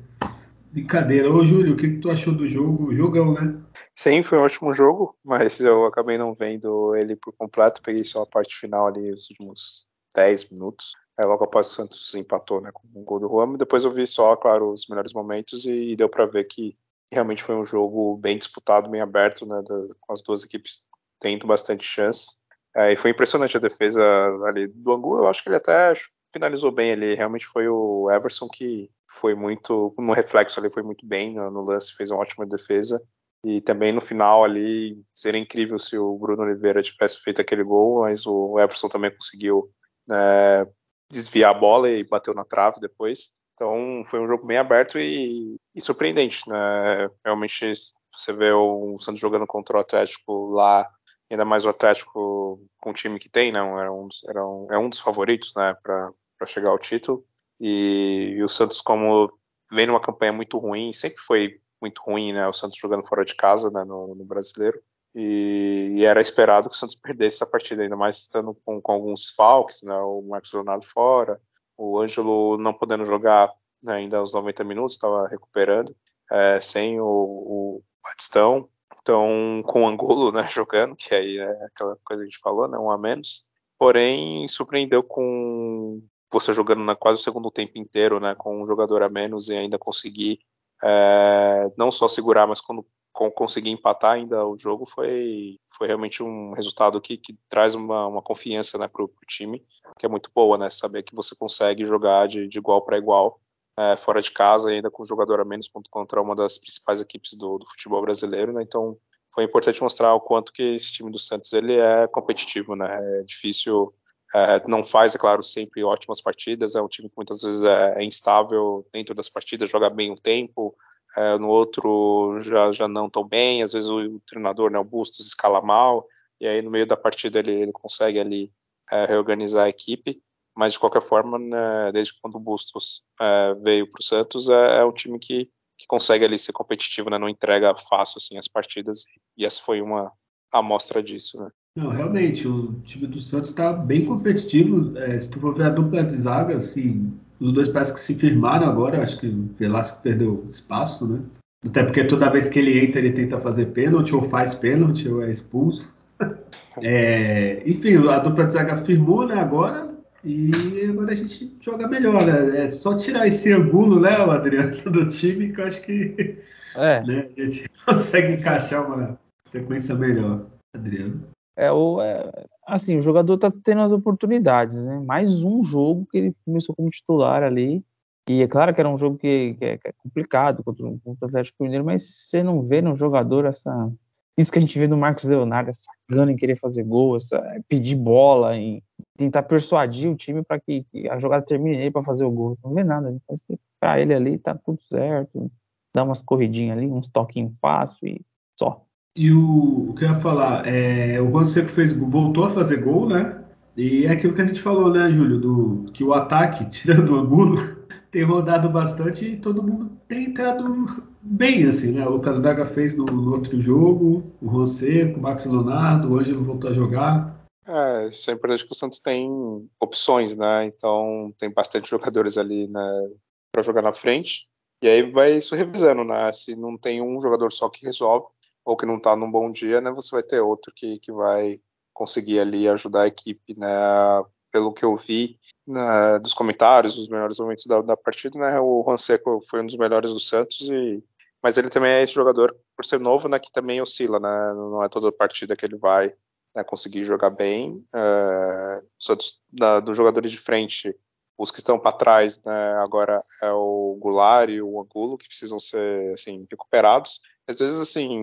Brincadeira. Ô Júlio, o que, que tu achou do jogo? Jogão, né? Sim, foi um ótimo jogo, mas eu acabei não vendo ele por completo, peguei só a parte final ali, os últimos 10 minutos. Aí logo após o Santos empatou, né, com o gol do Juan, depois eu vi só, claro, os melhores momentos e deu para ver que realmente foi um jogo bem disputado, bem aberto, né, da, com as duas equipes tendo bastante chance. É, e foi impressionante a defesa ali do Angu. Eu acho que ele até finalizou bem. Ele realmente foi o Everson que foi muito no reflexo ali, foi muito bem no, no lance, fez uma ótima defesa. E também no final ali seria incrível se o Bruno Oliveira tivesse feito aquele gol, mas o Everson também conseguiu né, desviar a bola e bateu na trave depois. Então foi um jogo bem aberto e, e surpreendente, né? Realmente você vê o Santos jogando contra o Atlético lá ainda mais o Atlético com o time que tem, né? Era um, era um, é um dos favoritos, né, para chegar ao título. E, e, o Santos, como vem numa campanha muito ruim, sempre foi muito ruim, né? O Santos jogando fora de casa, né, no, no brasileiro. E, e, era esperado que o Santos perdesse essa partida, ainda mais estando com, com alguns falques, né? O Marcos Leonardo fora, o Ângelo não podendo jogar né, ainda aos 90 minutos, estava recuperando, é, sem o, o Batistão. Então, com o Angulo, né, jogando, que aí é aquela coisa que a gente falou, né, um a menos. Porém, surpreendeu com você jogando na quase o segundo tempo inteiro, né, com um jogador a menos e ainda conseguir é, não só segurar, mas quando conseguir empatar ainda o jogo foi, foi realmente um resultado que, que traz uma, uma confiança né, para o time, que é muito boa, né? Saber que você consegue jogar de, de igual para igual é, fora de casa, ainda com jogador a menos contra uma das principais equipes do, do, futebol brasileiro, né? Então foi importante mostrar o quanto que esse time do Santos ele é competitivo, né? É difícil, é, não faz, é claro, sempre ótimas partidas, é um time que muitas vezes é, é instável dentro das partidas, joga bem um tempo, é, no outro já, já não tão bem, às vezes o, o, treinador, né, o Bustos, escala mal, e aí no meio da partida ele, ele consegue ali é, reorganizar a equipe, mas de qualquer forma, né, desde quando o Bustos é, veio para o Santos, é, é, um time que, que consegue ali ser competitivo, né, não entrega fácil assim as partidas, e essa foi uma amostra disso, né. Não, realmente, o time do Santos está bem competitivo. É, se tu for ver a dupla de zaga, assim, os dois parece que se firmaram agora. Acho que o Velasco perdeu espaço, né? Até porque toda vez que ele entra, ele tenta fazer pênalti, ou faz pênalti, ou é expulso. É, enfim, a dupla de zaga firmou, né, agora. E agora a gente joga melhor, né? É só tirar esse angulo, né, Adriano, do time, que eu acho que é. né, a gente consegue encaixar uma sequência melhor, Adriano. É, o, é, assim, o jogador tá tendo as oportunidades, né? Mais um jogo que ele começou como titular ali. E é claro que era um jogo que, que, é, que é, complicado contra, contra o Atlético Mineiro, mas você não vê no jogador essa. Isso que a gente vê no Marcos Leonardo, essa gana em querer fazer gol, essa, pedir bola, em tentar persuadir o time para que, que, a jogada termine ele para fazer o gol. Não vê nada, ele faz para ele ali, tá tudo certo. Dá umas corridinhas ali, uns toquinhos fácil e só. E o, o que eu ia falar, é, o Juan fez, voltou a fazer gol, né? E é aquilo que a gente falou, né, Júlio, do, que o ataque, tirando o Angulo, tem rodado bastante e todo mundo tem entrado bem, assim, né? O Lucas Braga fez no, no outro jogo, o Juan Seco, o Max Leonardo, o Ângelo voltou a jogar. É, isso é importante que o Santos tem opções, né? Então tem bastante jogadores ali né, para jogar na frente. E aí vai isso revisando, né? Se não tem um jogador só que resolve, ou que não está num bom dia, né, você vai ter outro que, que vai conseguir ali ajudar a equipe, né, pelo que eu vi né, dos comentários, dos melhores momentos da, da partida, né, o Juan Seco foi um dos melhores do Santos, e, mas ele também é esse jogador, por ser novo, né, que também oscila, né, não é toda partida que ele vai né, conseguir jogar bem. Da, dos jogadores de frente, os que estão para trás, né, agora é o Goulart e o Angulo, que precisam ser assim, recuperados às vezes, assim,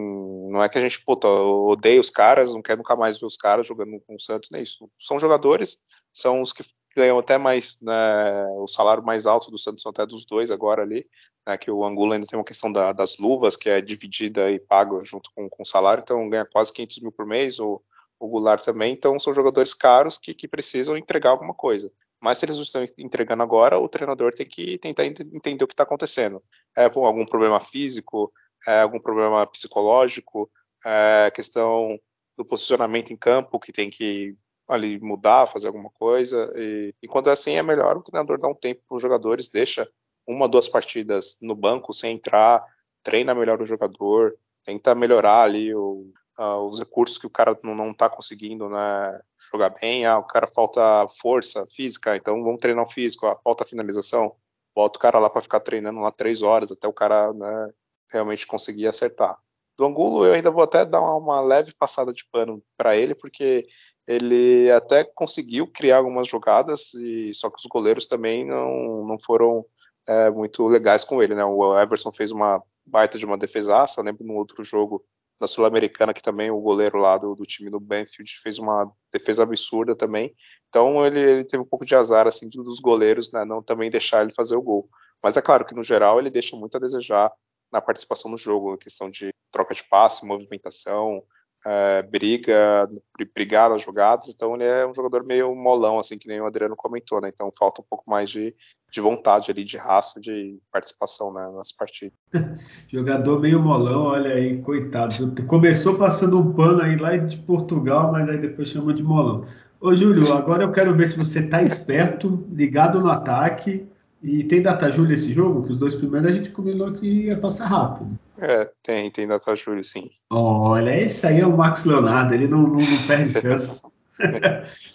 não é que a gente, puta, odeia os caras, não quer nunca mais ver os caras jogando com o Santos, nem isso. São jogadores, são os que ganham até mais, né, o salário mais alto do Santos até dos dois agora ali, né, que o Angulo ainda tem uma questão da, das luvas, que é dividida e paga junto com, com o salário, então ganha quase 500 mil por mês, o Goulart também, então são jogadores caros que, que precisam entregar alguma coisa. Mas se eles não estão entregando agora, o treinador tem que tentar entender o que está acontecendo. É algum problema físico, é, algum problema psicológico, é, questão do posicionamento em campo que tem que ali mudar, fazer alguma coisa. E, e quando é assim, é melhor o treinador dar um tempo para os jogadores, deixa uma, duas partidas no banco sem entrar, treina melhor o jogador, tenta melhorar ali o, uh, os recursos que o cara não está conseguindo né, jogar bem. Ah, o cara falta força física, então vamos treinar o físico. Ah, falta finalização, bota o cara lá para ficar treinando lá três horas até o cara né, realmente conseguir acertar. Do Angulo, eu ainda vou até dar uma leve passada de pano para ele, porque ele até conseguiu criar algumas jogadas, e só que os goleiros também não, não foram é, muito legais com ele. Né? O Everson fez uma baita de uma defesaça, eu lembro no outro jogo da Sul-Americana que também o goleiro lá do, do, time do Benfield fez uma defesa absurda também. Então ele, ele, teve um pouco de azar assim dos goleiros, né, não também deixar ele fazer o gol. Mas é claro que no geral ele deixa muito a desejar na participação no jogo, a questão de troca de passe, movimentação, é, briga, brigar nas jogadas, então ele é um jogador meio molão, assim, que nem o Adriano comentou, né? Então falta um pouco mais de, de vontade ali, de raça, de participação né, nas partidas. jogador meio molão, olha aí, coitado. Começou passando um pano aí lá de Portugal, mas aí depois chamou de molão. Ô Júlio, agora eu quero ver se você tá esperto, ligado no ataque e tem data Júlia esse jogo? Que os dois primeiros a gente combinou que ia passar rápido. É, tem, tem data Júlia, sim. Olha, esse aí é o Max Leonardo, ele não, não, não perde chance.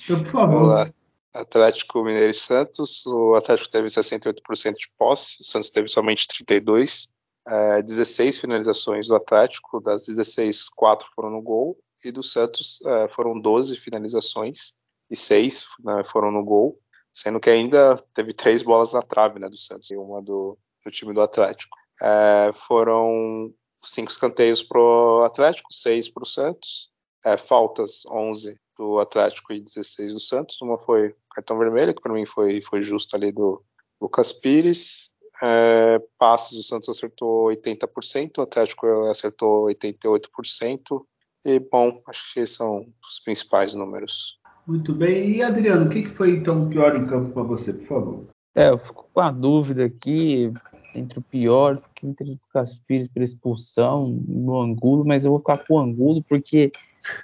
então, por favor. Olá. Atlético Mineiro e Santos. O Atlético teve 68% de posse, o Santos teve somente 32%. É, 16 finalizações do Atlético, das 16, 4 foram no gol, e do Santos é, foram 12 finalizações e 6 né, foram no gol sendo que ainda teve três bolas na trave né, do Santos e uma do, do time do Atlético. É, foram cinco escanteios para o Atlético, seis para o Santos, é, faltas 11 do Atlético e 16 do Santos. Uma foi cartão vermelho, que para mim foi, foi justo ali do Lucas Pires. É, passes o Santos acertou 80%, o Atlético acertou 88%. E bom, acho que esses são os principais números. Muito bem. E Adriano, o que foi então o pior em campo para você, por favor? É, eu fico com a dúvida aqui entre o pior, entre o Lucas Pires pela expulsão no Angulo, mas eu vou ficar com o Angulo porque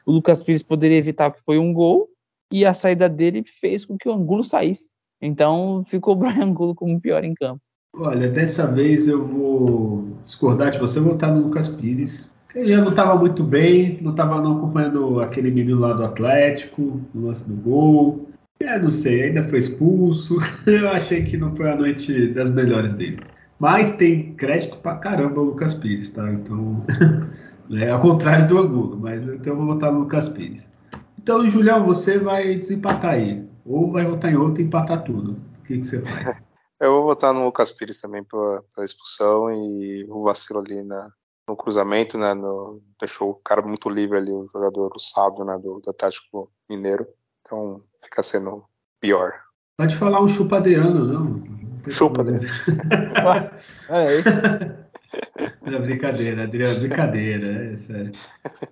o Lucas Pires poderia evitar que foi um gol e a saída dele fez com que o Angulo saísse. Então ficou o Brian Angulo como o pior em campo. Olha, dessa vez eu vou discordar de você, vou votar no Lucas Pires. Ele não estava muito bem, não estava acompanhando aquele menino lá do Atlético, no lance do gol. É, não sei, ainda foi expulso. Eu achei que não foi a noite das melhores dele. Mas tem crédito pra caramba o Lucas Pires, tá? Então, é ao contrário do Angulo, mas então eu vou votar no Lucas Pires. Então, Julião, você vai desempatar aí. Ou vai votar em outro e empatar tudo. O que, que você faz? Eu vou votar no Lucas Pires também pela expulsão e o vacilo ali na, no cruzamento, né? No, deixou o cara muito livre ali, o jogador, o sábio, né? Do, do Atlético Mineiro. Então fica sendo pior. Pode falar um chupadeano, não? Chupadeano. é. Não, brincadeira, Adriano, brincadeira, é sério.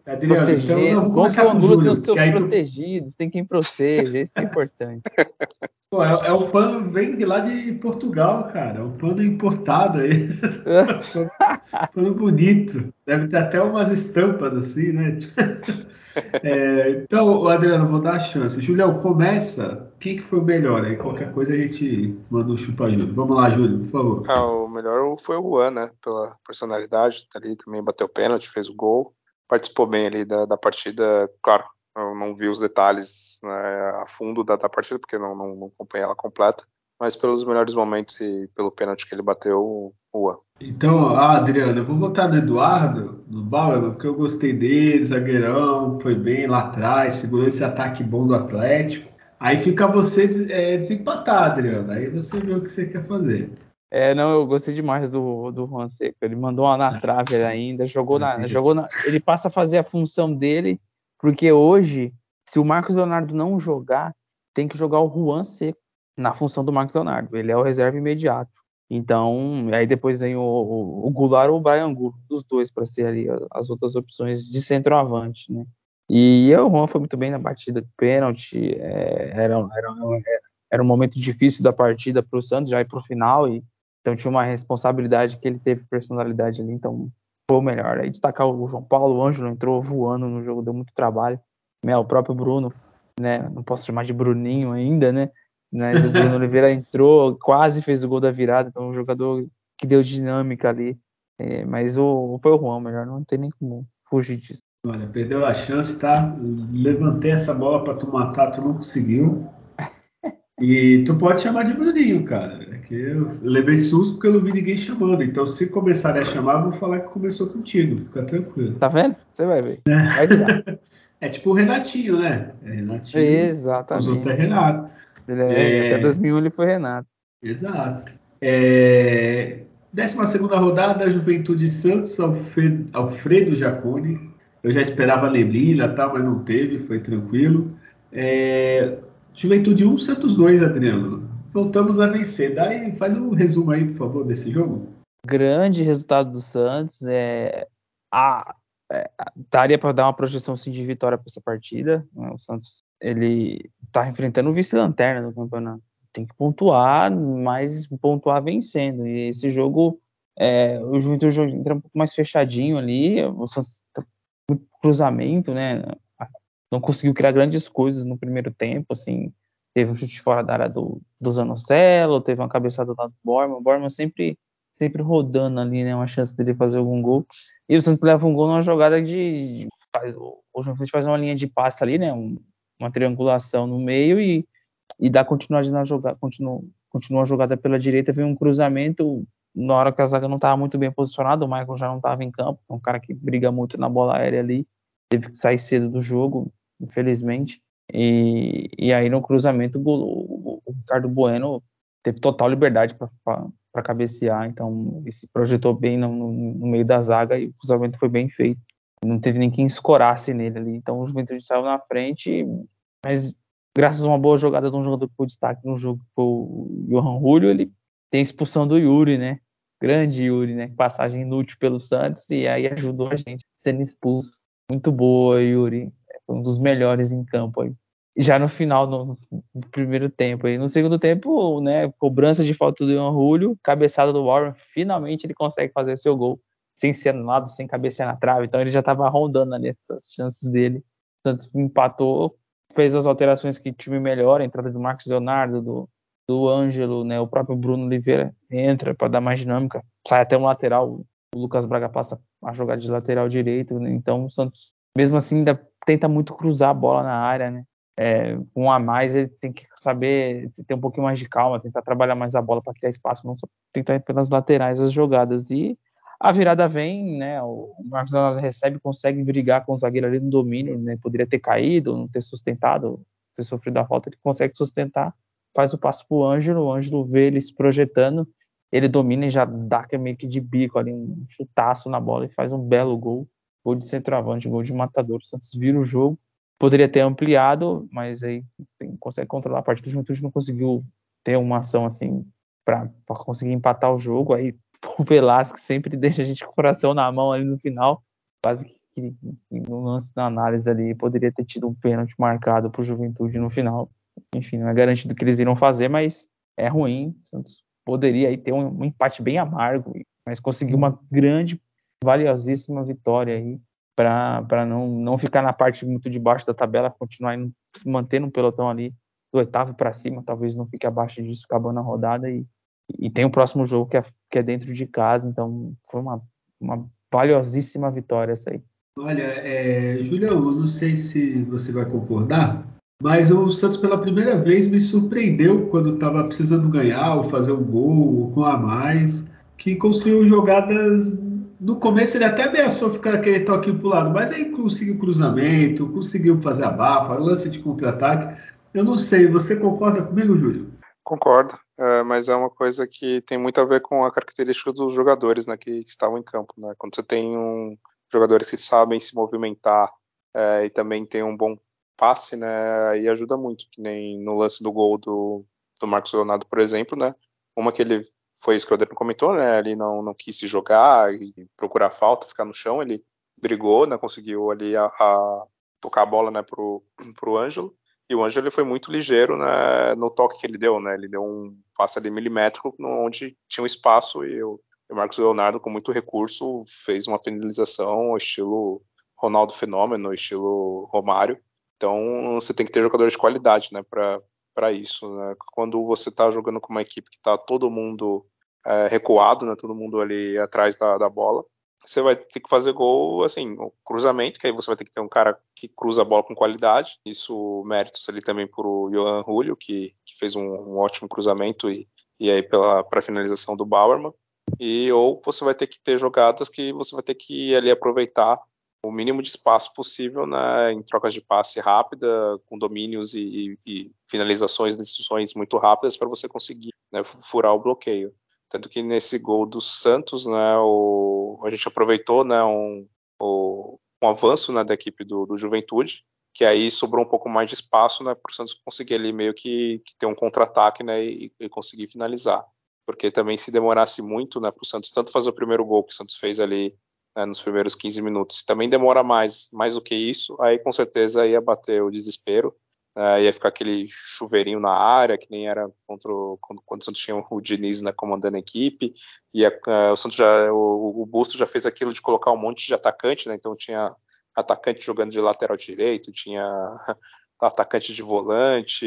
Adriano, Proteger, então vamos começar com o Júlio. Tem os seus protegidos, tu... tem quem proteja, isso é importante. Pô, é, é um pano, vem lá de Portugal, cara, é um pano importado aí. pano bonito, deve ter até umas estampas assim, né? É, então, Adriano, vou dar a chance. Julião, começa. Quem que foi o melhor? Aí qualquer coisa a gente manda um chupa Júlio. Vamos lá, Júlio, por favor. Ah, o melhor foi o Juan, né? Pela personalidade, tá ali também bateu pênalti, fez o gol. Participou bem ali da, da partida. Claro, eu não vi os detalhes né, a fundo da, da partida, porque não, não, não acompanhei ela completa mas pelos melhores momentos e pelo pênalti que ele bateu, o Juan. Então, ah, Adriano, eu vou votar no Eduardo, no Bauer, porque eu gostei dele, zagueirão, foi bem lá atrás, segurou esse ataque bom do Atlético. Aí fica você é, desempatar, Adriano. Aí você vê o que você quer fazer. É, não, eu gostei demais do, do Juan Seco. Ele mandou uma na trave ainda, jogou na, jogou na. Ele passa a fazer a função dele, porque hoje, se o Marcos Leonardo não jogar, tem que jogar o Juan Seco na função do Marcos Leonardo. Ele é o reserva imediato. Então, aí depois vem o, o, o Goulart ou o Brian Gould, dos dois, para ser ali as outras opções de centroavante, né? E o Juan foi muito bem na batida de pênalti. É, era, era, era um momento difícil da partida para o Santos, já ir para o final, e então tinha uma responsabilidade que ele teve personalidade ali, então foi o melhor. Aí destacar o João Paulo, o Ângelo entrou voando no jogo, deu muito trabalho. Né, o próprio Bruno, né, não posso chamar de Bruninho ainda, né? Mas o Bruno Oliveira entrou, quase fez o gol da virada, então um jogador que deu dinâmica ali. É, mas o, foi o Juan melhor, não tem nem como fugir disso. Olha, perdeu a chance, tá? Levantei essa bola para tu matar, tu não conseguiu. E tu pode chamar de Bruninho, cara. É que eu levei susto porque eu não vi ninguém chamando. Então, se começarem a chamar, eu vou falar que começou contigo. Fica tranquilo. Tá vendo? Você vai ver. É. Vai é tipo o Renatinho, né? É Renatinho. Exatamente. Os outros é Renato. É, é... Até 2001 ele foi Renato. Exato. É... 12 rodada, Juventude Santos, Alfredo, Alfredo Jacone. Eu já esperava Lelila, tá, mas não teve, foi tranquilo. É... Juventude 1, Santos 2, Adriano. Voltamos a vencer. Daí, faz um resumo aí, por favor, desse jogo. Grande resultado do Santos. É... A... É, daria para dar uma projeção sim, de vitória para essa partida. Né? O Santos ele está enfrentando o vice-lanterna no campeonato. Tem que pontuar, mas pontuar vencendo. E esse jogo, é, o Juventude entra um pouco mais fechadinho ali, o Santos tá muito cruzamento, né? Não conseguiu criar grandes coisas no primeiro tempo, assim. Teve um chute fora da área do, do Zanocelo, teve uma cabeçada do Borman. O Borman sempre, sempre rodando ali, né? Uma chance dele fazer algum gol. E o Santos leva um gol numa jogada de. Faz, o Juventude faz uma linha de passe ali, né? Um, uma triangulação no meio e, e dá continuidade na jogada, continua, continua a jogada pela direita, vem um cruzamento, na hora que a zaga não estava muito bem posicionada, o Michael já não estava em campo, é um cara que briga muito na bola aérea ali, teve que sair cedo do jogo, infelizmente, e, e aí no cruzamento o, o Ricardo Bueno teve total liberdade para cabecear, então ele se projetou bem no, no, meio da zaga e o cruzamento foi bem feito não teve nem quem escorasse nele ali. Então o Juventude saiu na frente, mas graças a uma boa jogada de um jogador que foi destaque no jogo, que foi o Johan Julio, ele tem a expulsão do Yuri, né? Grande Yuri, né? Passagem inútil pelo Santos e aí ajudou a gente sendo expulso. Muito boa, Yuri. Foi um dos melhores em campo aí. já no final, no, no, primeiro tempo. E no segundo tempo, né, cobrança de falta do Ian Julio, cabeçada do Warren, finalmente ele consegue fazer seu gol sem ser anulado, sem cabeça na trave. Então ele já estava rondando ali essas chances dele. Santos empatou, fez as alterações que o time melhora, a entrada do Marcos Leonardo, do, do Ângelo, né, o próprio Bruno Oliveira entra para dar mais dinâmica, sai até um lateral, o Lucas Braga passa a jogar de lateral direito, né, então o Santos, mesmo assim, ainda tenta muito cruzar a bola na área, né, é, um a mais ele tem que saber ter um pouquinho mais de calma, tentar trabalhar mais a bola para criar espaço, não só tentar ir pelas laterais as jogadas e a virada vem, né? O Marcos Leonardo recebe, consegue brigar com o zagueiro ali no domínio, né? Poderia ter caído, não ter sustentado, ter sofrido a falta, ele consegue sustentar, faz o passo pro Ângelo, o Ângelo vê ele se projetando, ele domina e já dá meio que de bico ali, um chutaço na bola e faz um belo gol, gol de centroavante, gol de matador. O Santos vira o jogo, poderia ter ampliado, mas aí tem, consegue controlar a partida. O Juventude não conseguiu ter uma ação assim para conseguir empatar o jogo, aí o Velasquez sempre deixa a gente com o coração na mão ali no final. Quase que, que, que no lance da análise ali poderia ter tido um pênalti marcado para o Juventude no final. Enfim, não é garantido que eles irão fazer, mas é ruim. Santos poderia aí ter um, um empate bem amargo, mas conseguiu uma grande, valiosíssima vitória aí para não, não ficar na parte muito de baixo da tabela, continuar indo, manter no pelotão ali do oitavo para cima, talvez não fique abaixo disso, acabando a rodada e e tem o próximo jogo que é, que é dentro de casa, então foi uma, uma valiosíssima vitória essa aí. Olha, é, Julião, eu não sei se você vai concordar, mas o Santos pela primeira vez me surpreendeu quando estava precisando ganhar ou fazer um gol ou com a mais, que construiu jogadas. No começo ele até ameaçou ficar aquele toque para o lado, mas aí conseguiu cruzamento, conseguiu fazer a bafa, lance de contra-ataque. Eu não sei, você concorda comigo, Júlio? Concordo, é, mas é uma coisa que tem muito a ver com a característica dos jogadores né, que, que estavam em campo. Né? Quando você tem um, jogadores que sabem se movimentar é, e também tem um bom passe, né, aí ajuda muito, que nem no lance do gol do, do Marcos Leonardo, por exemplo, né, uma que ele, foi isso que o Adriano comentou, né, ele não, não quis se jogar e procurar falta, ficar no chão, ele brigou, né, conseguiu ali a, a tocar a bola, né, pro, pro Ângelo, e o Ângelo foi muito ligeiro né, no toque que ele deu, né? Ele deu um passe ali milimétrico onde tinha um espaço e o, o Marcos Leonardo, com muito recurso, fez uma finalização estilo Ronaldo Fenômeno, estilo Romário. Então você tem que ter jogadores de qualidade, né, para isso. Né? Quando você está jogando com uma equipe que está todo mundo é, recuado, né, todo mundo ali atrás da, da bola, você vai ter que fazer gol, assim, o cruzamento, que aí você vai ter que ter um cara que cruza a bola com qualidade. Isso méritos ali também por o Johan Julio, que, que fez um, um, ótimo cruzamento e, e aí para a finalização do Bauerman. E ou você vai ter que ter jogadas que você vai ter que ali aproveitar o mínimo de espaço possível né, em trocas de passe rápida, com domínios e, e, finalizações, decisões muito rápidas para você conseguir né, furar o bloqueio. Tanto que nesse gol do Santos, né, o, a gente aproveitou né, um, o, um avanço né, da equipe do, do, Juventude, que aí sobrou um pouco mais de espaço né, para o Santos conseguir ali meio que, que ter um contra-ataque né, e, e, conseguir finalizar. Porque também se demorasse muito né, para o Santos tanto fazer o primeiro gol que o Santos fez ali né, nos primeiros 15 minutos, também demora mais, mais do que isso, aí com certeza ia bater o desespero Uh, ia ficar aquele chuveirinho na área, que nem era contra o, quando, quando o Santos tinha o Diniz né, comandando a equipe. E uh, o Santos já, o, o Busto já fez aquilo de colocar um monte de atacante, né? Então tinha atacante jogando de lateral direito, tinha atacante de volante.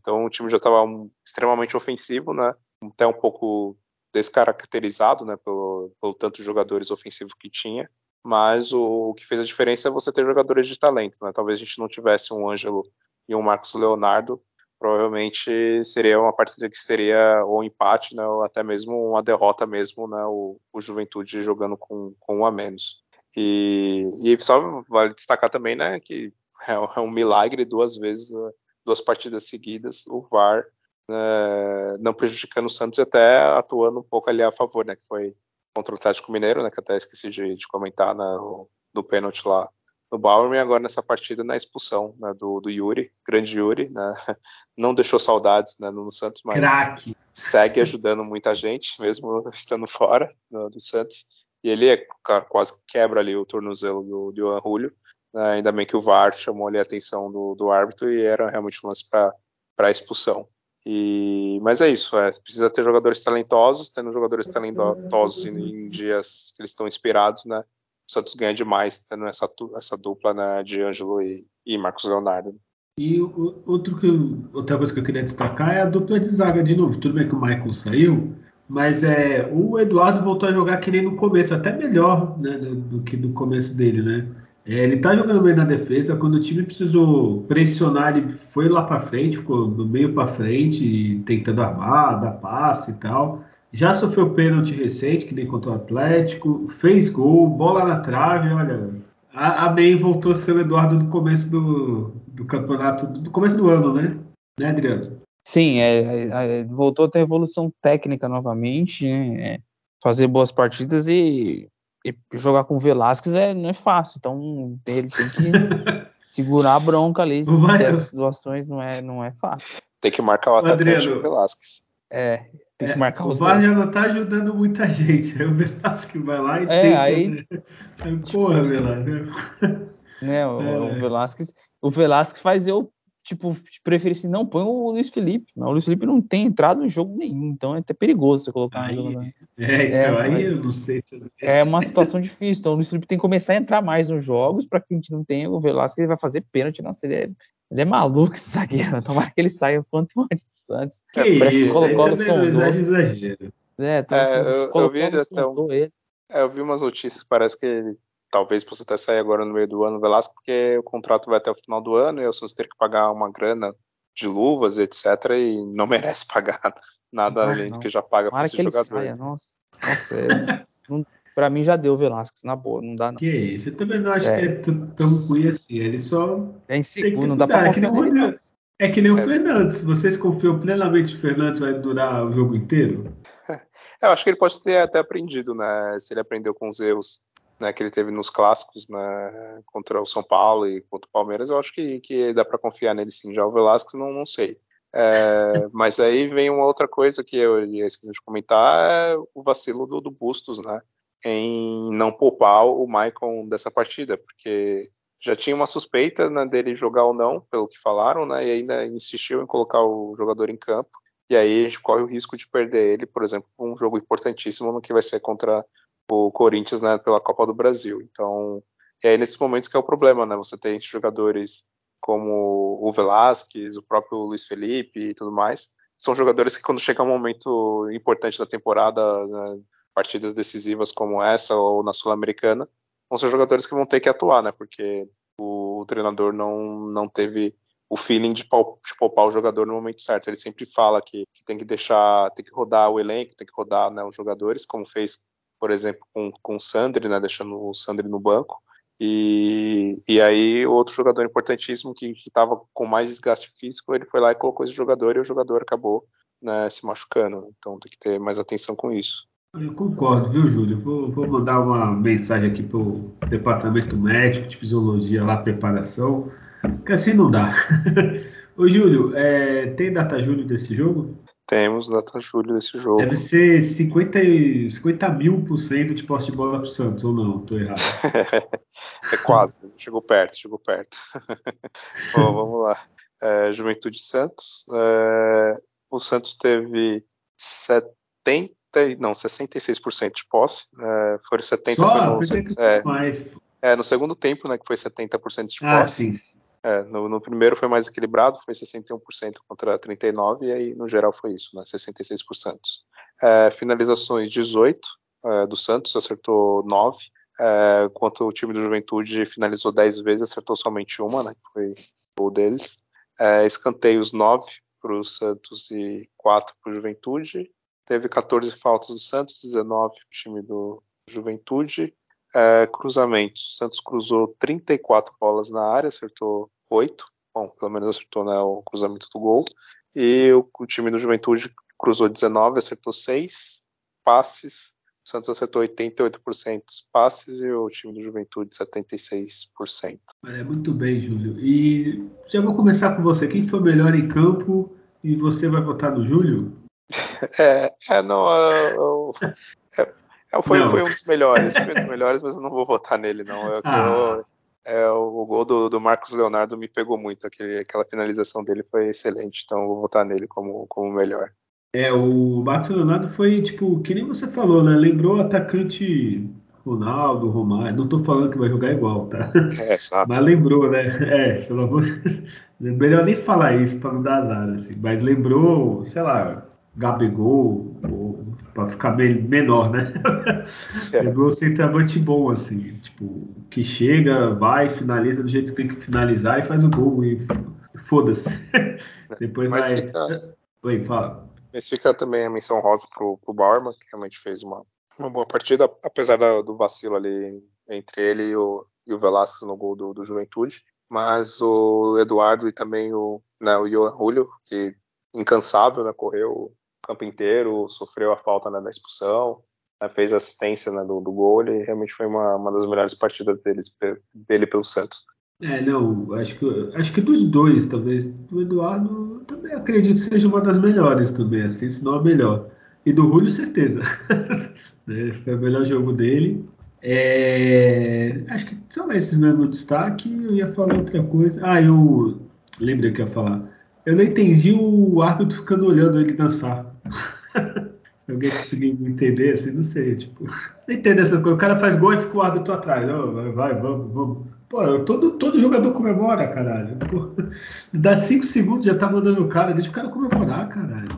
Então o time já estava um, extremamente ofensivo, né? Até um pouco descaracterizado, né? Pelo, pelo tanto de jogadores ofensivos que tinha. Mas o, o, que fez a diferença é você ter jogadores de talento, né? Talvez a gente não tivesse um Ângelo e um Marcos Leonardo, provavelmente seria uma partida que seria ou um empate, né, ou até mesmo uma derrota mesmo, né, o, o Juventude jogando com, com um a menos. E, e só vale destacar também, né, que é, é um milagre duas vezes, né, duas partidas seguidas, o VAR né, não prejudicando o Santos e até atuando um pouco ali a favor, né, que foi contra o Atlético Mineiro, né, que até esqueci de, de comentar né, no, no pênalti lá no Bauer e agora nessa partida na expulsão né, do, do, Yuri, grande Yuri, né, não deixou saudades né, no Santos, mas segue ajudando muita gente, mesmo estando fora do, do Santos. E ele é, quase quebra ali o tornozelo do, do Ian Julio. Né? Ainda bem que o VAR chamou ali a atenção do, do árbitro e era realmente um lance para expulsão. E, mas é isso, é, precisa ter jogadores talentosos, tendo jogadores talentosos em, em dias que eles estão inspirados, né? O Santos ganha demais tendo essa, essa dupla né, de Ângelo e, e Marcos Leonardo. E outro que outra coisa que eu queria destacar é a dupla de zaga de novo. Tudo bem que o Michael saiu, mas é, o Eduardo voltou a jogar que nem no começo, até melhor né, do, do que no começo dele, né? É, ele tá jogando bem na defesa. Quando o time precisou pressionar, ele foi lá para frente, ficou do meio para frente, tentando armar, dar passe e tal. Já sofreu pênalti recente, que nem contra o Atlético, fez gol, bola na trave, olha. A, a May voltou a ser o Eduardo do começo do, do campeonato, do começo do ano, né? Né, Adriano? Sim, é, é, voltou a ter evolução técnica novamente, né? É, fazer boas partidas e jogar com o Velasquez é, não é fácil. Então ele tem que segurar a bronca ali. Certas situações não é, não é fácil. Tem que marcar o atacante do Velasquez. É, tem que é, marcar os o dois. O não tá ajudando muita gente. Aí o Velasquez vai lá e é, tenta. Aí, né? aí porra, Velasquez. Né, o, é. o Velasquez. O Velasquez faz eu tipo, preferir assim, não, põe o Luiz Felipe. Mas o Luiz Felipe não tem entrado em jogo nenhum, então é até perigoso você colocar aí, jogo. Né? É, então, é, aí eu não sei. É uma situação difícil, então o Luiz Felipe tem que começar a entrar mais nos jogos para que a gente não tenha o Velasco, ele vai fazer pênalti, nossa, ele é, ele é maluco esse zagueiro, tomara que ele saia quanto antes do Santos. Que é, parece isso, que o Colo-Colo sondou. Exagero. É, então, é, eu, eu vi até um, é, eu vi umas notícias que parece que ele talvez possa até sair agora no meio do ano, Velasco, porque o contrato vai até o final do ano e o Santos ter que pagar uma grana de luvas, etc. E não merece pagar nada ah, além do que já paga para esse que jogador. Saia, nossa, nossa é, não, pra mim já deu o Velasquez, na boa, não dá não. Que isso, eu também não acho é. que é tão ruim assim, ele só... É inseguro, não dá pra confiar é nele, É que nem o é. Fernandes, vocês confiam plenamente que o Fernandes vai durar o jogo inteiro? Eu acho que ele pode ter até aprendido, né, se ele aprendeu com os erros né, que ele teve nos clássicos né, contra o São Paulo e contra o Palmeiras, eu acho que, que dá para confiar nele sim. Já o Velasquez, não, não sei. É, mas aí vem uma outra coisa que eu esqueci de comentar, é o vacilo do, do Bustos, né, em não poupar o Maicon dessa partida, porque já tinha uma suspeita né, dele jogar ou não, pelo que falaram, né, e ainda insistiu em colocar o jogador em campo, e aí a gente corre o risco de perder ele, por exemplo, um jogo importantíssimo no que vai ser contra o Corinthians né, pela Copa do Brasil. Então, é nesses momentos que é o problema, né? Você tem jogadores como o Velasquez, o próprio Luiz Felipe e tudo mais. São jogadores que quando chega um momento importante da temporada, né, partidas decisivas como essa ou na Sul-Americana, vão ser jogadores que vão ter que atuar, né? Porque o, o treinador não, não teve o feeling de, de poupar o jogador no momento certo. Ele sempre fala que, que, tem que deixar, tem que rodar o elenco, tem que rodar né, os jogadores, como fez por exemplo, com, com o Sandri, né, deixando o Sandri no banco. E, e aí, outro jogador importantíssimo que estava com mais desgaste físico, ele foi lá e colocou esse jogador e o jogador acabou né, se machucando. Então tem que ter mais atenção com isso. Eu concordo, viu, Júlio? Vou, vou mandar uma mensagem aqui para o departamento médico de fisiologia lá, preparação, que assim não dá. Ô, Júlio, é, tem data Júlio desse jogo? Temos data julho desse jogo. Deve ser 50, 50 mil por cento de posse de bola pro Santos, ou não? Tô errado. é quase, chegou perto, chegou perto. Bom, vamos lá. É, Juventude Santos. É, o Santos teve 70, não, 66% de posse. É, foram 70% Só, no, é, mais. É, no segundo tempo, né, que foi 70% de ah, posse. Ah, sim. É, no, no, primeiro foi mais equilibrado, foi 61% contra 39%, e aí no geral foi isso, né, 66%. É, finalizações 18 é, do Santos, acertou 9, é, enquanto o time do Juventude finalizou 10 vezes, acertou somente uma, né, que foi o deles. É, escanteios 9 para o Santos e 4 para o Juventude. Teve 14 faltas do Santos, 19 para o time do Juventude. É, cruzamentos. O Santos cruzou 34 bolas na área, acertou 8. Bom, pelo menos acertou né, o cruzamento do gol. E o, o, time do Juventude cruzou 19, acertou 6 passes. O Santos acertou 88% dos passes e o time do Juventude 76%. É, muito bem, Júlio. E já vou começar com você. Quem foi melhor em campo e você vai votar no Júlio? É, é não, eu, eu, É, foi, foi um dos melhores, foi um dos melhores, mas eu não vou votar nele, não. Eu, ah. eu, é, o gol do, do, Marcos Leonardo me pegou muito, aquele, aquela finalização dele foi excelente, então eu vou votar nele como, como melhor. É, o Marcos Leonardo foi, tipo, que nem você falou, né? Lembrou o atacante Ronaldo, Romário. Não tô falando que vai jogar igual, tá? É, exato. Mas lembrou, né? É, pelo amor Melhor nem falar isso para não dar azar, assim. Mas lembrou, sei lá, Gabigol, para ficar menor, né? É. Lembrou um centroavante bom, assim. Tipo, que chega, vai, finaliza do jeito que tem que finalizar e faz o gol. E foda-se. Depois Mas vai. Fica... Oi, fala. Mas fica também a menção rosa pro, pro Bauerman, que realmente fez uma, uma boa partida, apesar da, do vacilo ali entre ele e o, e o Velasquez no gol do, do Juventude. Mas o Eduardo e também o, né, o Johan Julio, que incansável, né, correu campo inteiro, sofreu a falta né, da expulsão, né, fez assistência né, do, do gol, e realmente foi uma, uma das melhores partidas deles, dele pelo Santos. É, não, acho que, acho que dos dois, talvez. Do Eduardo, também acredito que seja uma das melhores também, assim, se não a melhor. E do Julio, certeza. né, foi o melhor jogo dele. É, acho que são esses mesmo destaque. Eu ia falar outra coisa. Ah, eu lembrei que ia falar. Eu não entendi o árbitro ficando olhando ele dançar. Alguém conseguiu entender assim? Não sei. Tipo, não entendo essas coisas. O cara faz gol e fica o árbitro atrás. Oh, vai, vai, vamos, vamos. Pô, todo, todo jogador comemora, caralho. Pô, dá cinco segundos já tá mandando o cara, deixa o cara comemorar, caralho.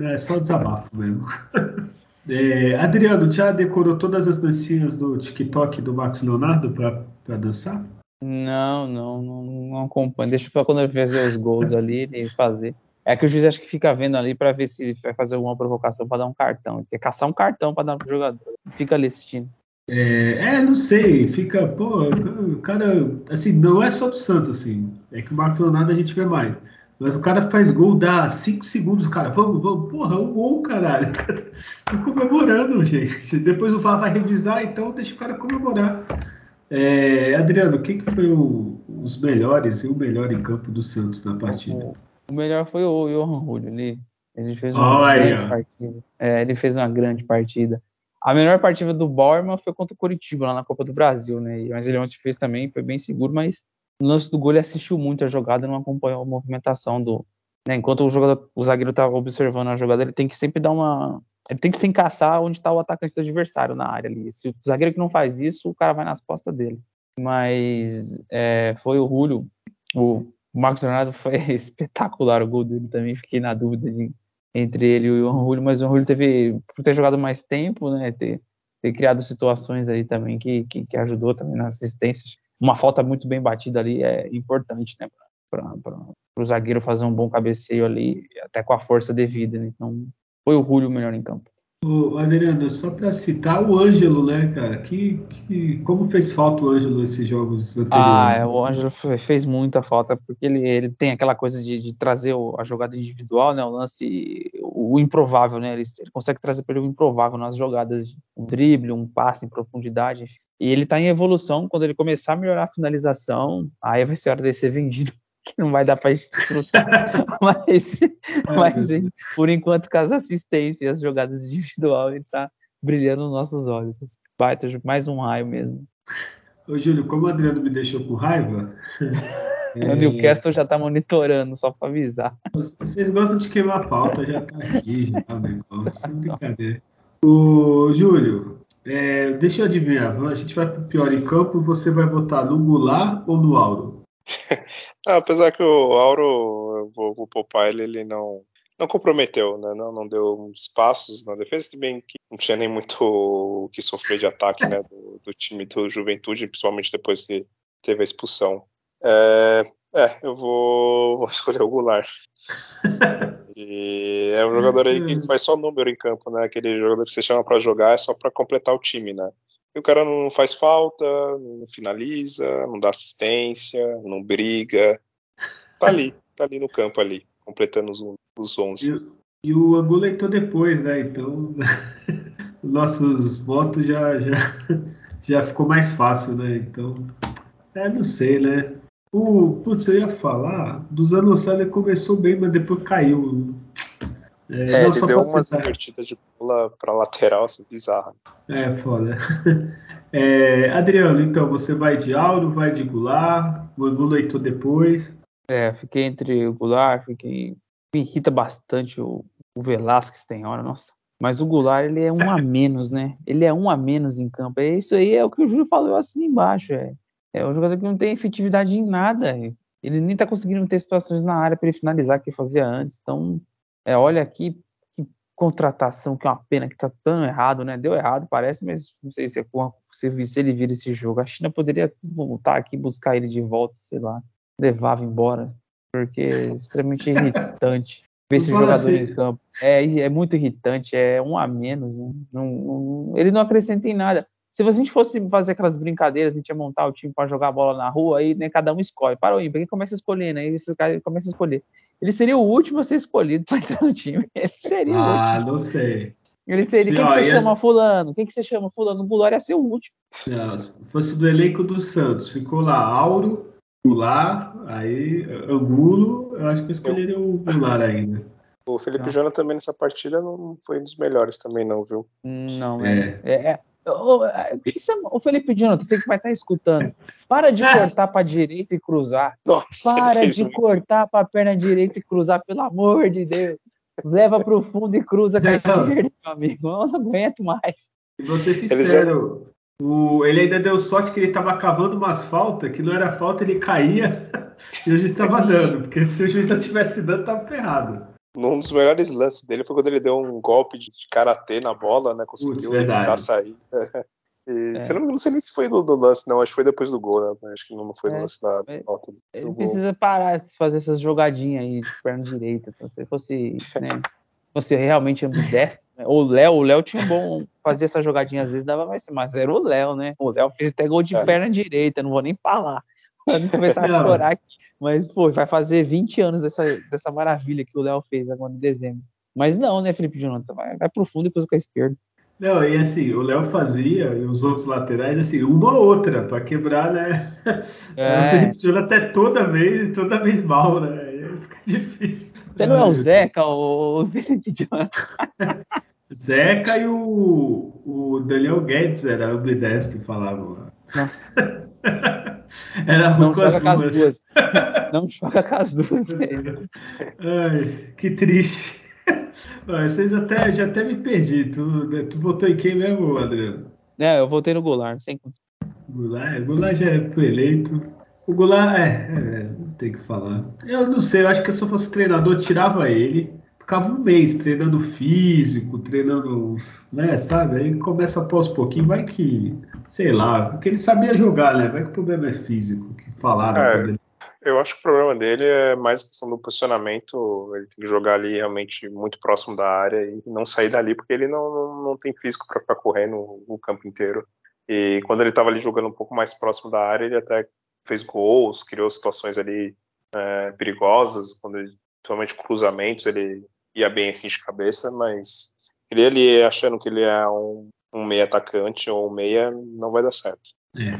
É só desabafo mesmo. É, Adriano, já decorou todas as dancinhas do TikTok do Marcos Leonardo para dançar? Não, não, não, não acompanho. Deixa para quando ele fazer os gols ali, ele fazer. É que o juiz acho que fica vendo ali para ver se vai fazer alguma provocação para dar um cartão. Quer caçar um cartão para dar pro jogador. Fica ali assistindo. É, é, não sei, fica, pô, o cara, assim, não é só do Santos, assim, é que o Marcos Leonardo a gente vê mais. Mas o cara faz gol, dá 5 segundos, cara, vamos, vamos, porra, é um gol, caralho. Tá comemorando, gente. Depois o VAR vai revisar, então deixa o cara comemorar. É, Adriano, quem que foi o, os melhores e o melhor em campo do Santos na partida? O, melhor foi o Johan Julio, ele, ele fez uma oh, grande partida. É, ele fez uma grande partida. A melhor partida do Borman foi contra o Curitiba, lá na Copa do Brasil, né? Mas ele ontem fez também, foi bem seguro, mas no lance do gol ele assistiu muito a jogada, não acompanhou a movimentação do. Né, enquanto o, jogador, o zagueiro está observando a jogada, ele tem que sempre dar uma. Ele tem que se encaçar onde está o atacante do adversário na área ali. Se o zagueiro que não faz isso, o cara vai nas costas dele. Mas é, foi o Julio, o Marcos Leonardo foi espetacular o gol dele também. Fiquei na dúvida de, entre ele e o Johan Julio, mas o Julio teve, por ter jogado mais tempo, né, ter, ter criado situações aí também que, que, que ajudou também nas assistências uma falta muito bem batida ali é importante, né? Para o zagueiro fazer um bom cabeceio ali, até com a força devida. Né? Então, foi o Julio melhor em campo. Adriano, só para citar o Ângelo, né, cara? Que, que, como fez falta o Ângelo nesses jogos anteriores? Ah, é, o Ângelo fez muita falta, porque ele, ele tem aquela coisa de, de trazer a jogada individual, né? O lance, o, o improvável, né? Ele, ele consegue trazer para ele o improvável nas jogadas, um drible, um passe em profundidade. E ele está em evolução. Quando ele começar a melhorar a finalização, aí vai ser hora de ser vendido que não vai dar para desfrutar. mas, é, mas por enquanto, com as assistências e as jogadas individual, ele está brilhando nos nossos olhos. Baita, mais um raio mesmo. Ô, Júlio, como o Adriano me deixou com raiva. é... O Newcastle já está monitorando, só para avisar. Vocês gostam de queimar a pauta, já está aqui, já tá o negócio. Brincadeira. Ô, Júlio, é, deixa eu adivinhar. A gente vai pro pior em campo, você vai votar no Goulart ou no Auro? Ah, apesar que o Auro, eu vou, vou poupar ele, ele não, não comprometeu, né? Não, não deu espaços na defesa, também que não tinha nem muito o que sofrer de ataque né, do, do, time do Juventude, principalmente depois que teve a expulsão. É, é eu vou, vou, escolher o Goulart. e é um jogador aí que faz só número em campo, né? Aquele jogador que você chama para jogar é só para completar o time, né? E o cara não faz falta, não finaliza, não dá assistência, não briga. Tá ali, tá ali no campo ali, completando os, os 11. E, e o Angola entrou depois, né? Então, os nossos votos já, já, já ficou mais fácil, né? Então, é, não sei, né? O, putz, eu ia falar, dos anos ele começou bem, mas depois caiu. É, é ele deu umas invertidas de bola pra lateral, assim, bizarra. É, foda. É, Adriano, então, você vai de Auro, vai de Goulart, o Angulo leitou depois. É, fiquei entre o Goulart, fiquei... Me irrita bastante o, o Velasquez tem hora, nossa. Mas o Goulart, ele é um a menos, né? Ele é um a menos em campo. É isso aí, é o que o Júlio falou assim embaixo. É, é um jogador que não tem efetividade em nada. Ele nem tá conseguindo ter situações na área para ele finalizar que ele fazia antes. Então, é, olha aqui, contratação, que é uma pena que tá tão errado, né? Deu errado, parece, mas não sei se, é, se, se ele vira esse jogo. A China poderia voltar aqui, buscar ele de volta, sei lá, levava embora, porque é extremamente irritante ver esse jogador assim. em campo. É, é muito irritante, é um a menos. Né? Não, não, ele não acrescenta em nada. Se a gente fosse fazer aquelas brincadeiras, a gente ia montar o time para jogar bola na rua, aí né, cada um escolhe. Para o ímpar, começa a escolher, né? E esses caras começam a escolher. Ele seria o último a ser escolhido para entrar no time. Ele seria ah, o último. Ah, não sei. Ele seria. Quem que você chama fulano? Quem que você chama fulano? O Goulart ia ser o último. Não, se fosse do elenco do Santos, ficou lá Auro, Goulart, aí Angulo, eu acho que eu escolheria o Goulart ainda. O Felipe Jona também nessa partida não foi um dos melhores também, não, viu? Não, é. é, é o, é, o Felipe Jonathan, você que vai estar escutando, para de cortar para direita e cruzar. Nossa, para de cortar para a perna direita e cruzar, pelo amor de Deus. Leva para o fundo e cruza com a esquerda, meu amigo. Eu não aguento mais. E vou ser sincero, ele, o, ele ainda deu sorte que ele estava cavando umas faltas, que não era falta, ele caía e o juiz estava dando. Porque se o juiz não tivesse dando, tava ferrado. Um dos melhores lances dele foi quando ele deu um golpe de, karatê na bola, né? Conseguiu evitar sair. E, é. não, não, sei nem se foi do, do, lance, não. Acho que foi depois do gol, né? Acho que não foi do é. lance da volta. Ele gol. precisa parar de fazer essas jogadinhas aí de perna direita. Então, se fosse, né? Fosse realmente ambidestro, né? O Léo, o Léo tinha bom fazer essa jogadinha, às vezes dava mais, mas era o Léo, né? O Léo fez até gol de é. perna direita, não vou nem falar. Pra não começar a chorar aqui. Mas, pô, vai fazer 20 anos dessa, dessa maravilha que o Léo fez agora em dezembro. Mas não, né, Felipe Jonathan? Vai, vai pro fundo e depois com a esquerda. Não, e assim, o Léo fazia, e os outros laterais, assim, uma ou outra, para quebrar, né? É. O Felipe Jonathan é toda vez, toda vez mal, né? Fica difícil. Você não é o Zeca, o Felipe Jonathan? Zeca e o, o Daniel Guedes era ambidestro, falavam. Nossa. Era não joga. Com as duas. Não joga com as duas. Ai, que triste. Vocês até, já até me perdi. Tu, tu votou em quem mesmo, Adriano? É, eu votei no Goulart, sem Goulart, Goulart já foi eleito. O Goulart, é, é, tem que falar. Eu não sei, eu acho que se eu fosse treinador, tirava ele ficava um mês treinando físico, treinando, né, sabe? Aí começa a pós pouquinho, vai que, sei lá, porque ele sabia jogar, né? Vai que o problema é físico, que falaram. É, ele... Eu acho que o problema dele é mais a questão do posicionamento, ele tem que jogar ali realmente muito próximo da área e não sair dali, porque ele não, não, não tem físico para ficar correndo o campo inteiro. E quando ele estava ali jogando um pouco mais próximo da área, ele até fez gols, criou situações ali é, perigosas, quando ele, principalmente cruzamentos, ele ia bem assim de cabeça, mas ele ali achando que ele é um, um meia atacante ou um meia, não vai dar certo. É.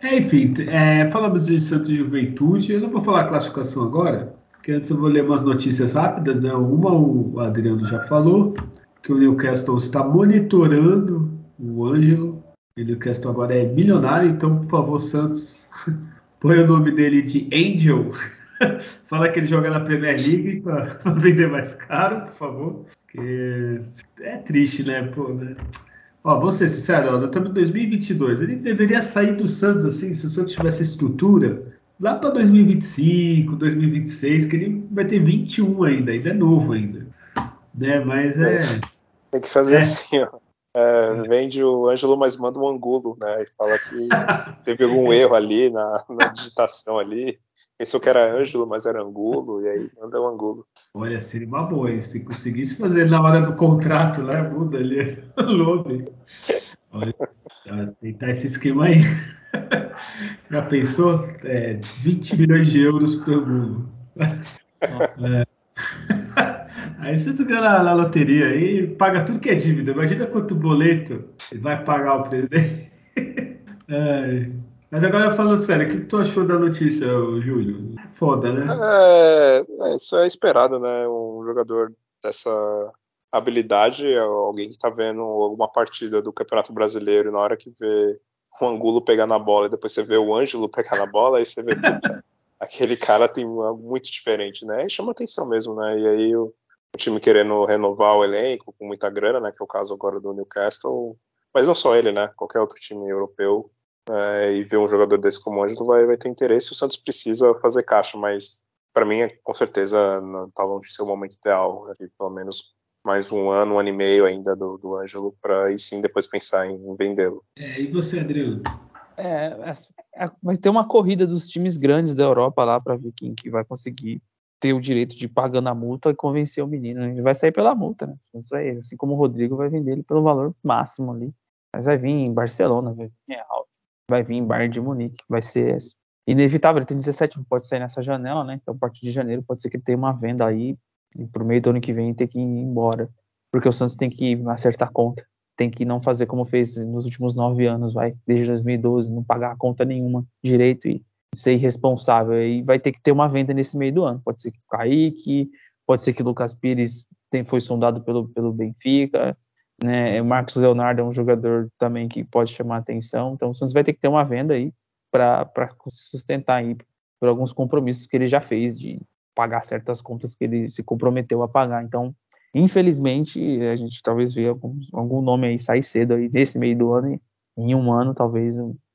É, enfim, é, falamos de Santos Juventude. Eu não vou falar a classificação agora, porque antes eu vou ler umas notícias rápidas. Né? Uma o Adriano já falou, que o Newcastle está monitorando o Ângelo. O Newcastle agora é milionário, então, por favor, Santos, põe o nome dele de Angel Fala que ele joga na Premier League para vender mais caro, por favor. Porque é triste, né? Pô, né? Ó, vou ser sincero, ó, nós estamos em 2022. Ele deveria sair do Santos assim, se o Santos tivesse estrutura, lá para 2025, 2026, que ele vai ter 21 ainda, ainda é novo ainda. Né? Mas é. Tem que fazer é. assim, ó. É, vende o Ângelo, mas manda um angulo, né? E fala que teve algum erro ali na, na digitação ali. Pensou que era Ângelo, mas era Angulo, e aí manda o Angulo. Olha, seria uma boa, hein? Se conseguisse fazer na hora do contrato, né? Muda ali o nome. Olha, tentar esse esquema aí. Já pensou? É, 20 milhões de euros por Angulo. É. Aí você ganha na, na, loteria aí, paga tudo que é dívida. Imagina quanto boleto vai pagar o presidente. É. Mas agora falando sério, o que tu achou da notícia, Júlio? Foda, né? É, é, isso é esperado, né? Um jogador dessa habilidade, é alguém que está vendo alguma partida do Campeonato Brasileiro na hora que vê o Angulo pegar na bola e depois você vê o Ângelo pegar na bola, aí você vê, puta, aquele cara tem algo muito diferente, né? E chama atenção mesmo, né? E aí o, time querendo renovar o elenco com muita grana, né? Que é o caso agora do Newcastle, mas não só ele, né? Qualquer outro time europeu é, e ver um jogador desse como o Ângelo vai, vai ter interesse. O Santos precisa fazer caixa, mas para mim, com certeza, não está longe de ser o momento ideal, né? pelo menos mais um ano, um ano e meio ainda do, do Ângelo, para aí sim depois pensar em vendê-lo. É, e você, Adriano? É, é, é, vai ter uma corrida dos times grandes da Europa lá para ver quem que vai conseguir ter o direito de pagar na multa e convencer o menino. Ele vai sair pela multa, né? Assim como o Rodrigo vai vender ele pelo valor máximo ali. Mas vai vir em Barcelona, vai vir em Real, vai vir Bayern de Munique, vai ser inevitável. Ele tem 17, não pode sair nessa janela, né? Então, a partir de janeiro, pode ser que ele tenha uma venda aí e pro meio do ano que vem ter que ir embora. Porque o Santos tem que acertar a conta. Tem que não fazer como fez nos últimos nove anos, vai, desde 2012, não pagar a conta nenhuma direito e ser irresponsável. E vai ter que ter uma venda nesse meio do ano. Pode ser que o Kaique, pode ser que o Lucas Pires tem, foi sondado pelo, pelo Benfica. Né? O Marcos Leonardo é um jogador também que pode chamar atenção. Então o Santos vai ter que ter uma venda aí para sustentar aí por alguns compromissos que ele já fez de pagar certas contas que ele se comprometeu a pagar. Então, infelizmente, a gente talvez veja algum, algum nome aí sair cedo aí nesse meio do ano, em um ano talvez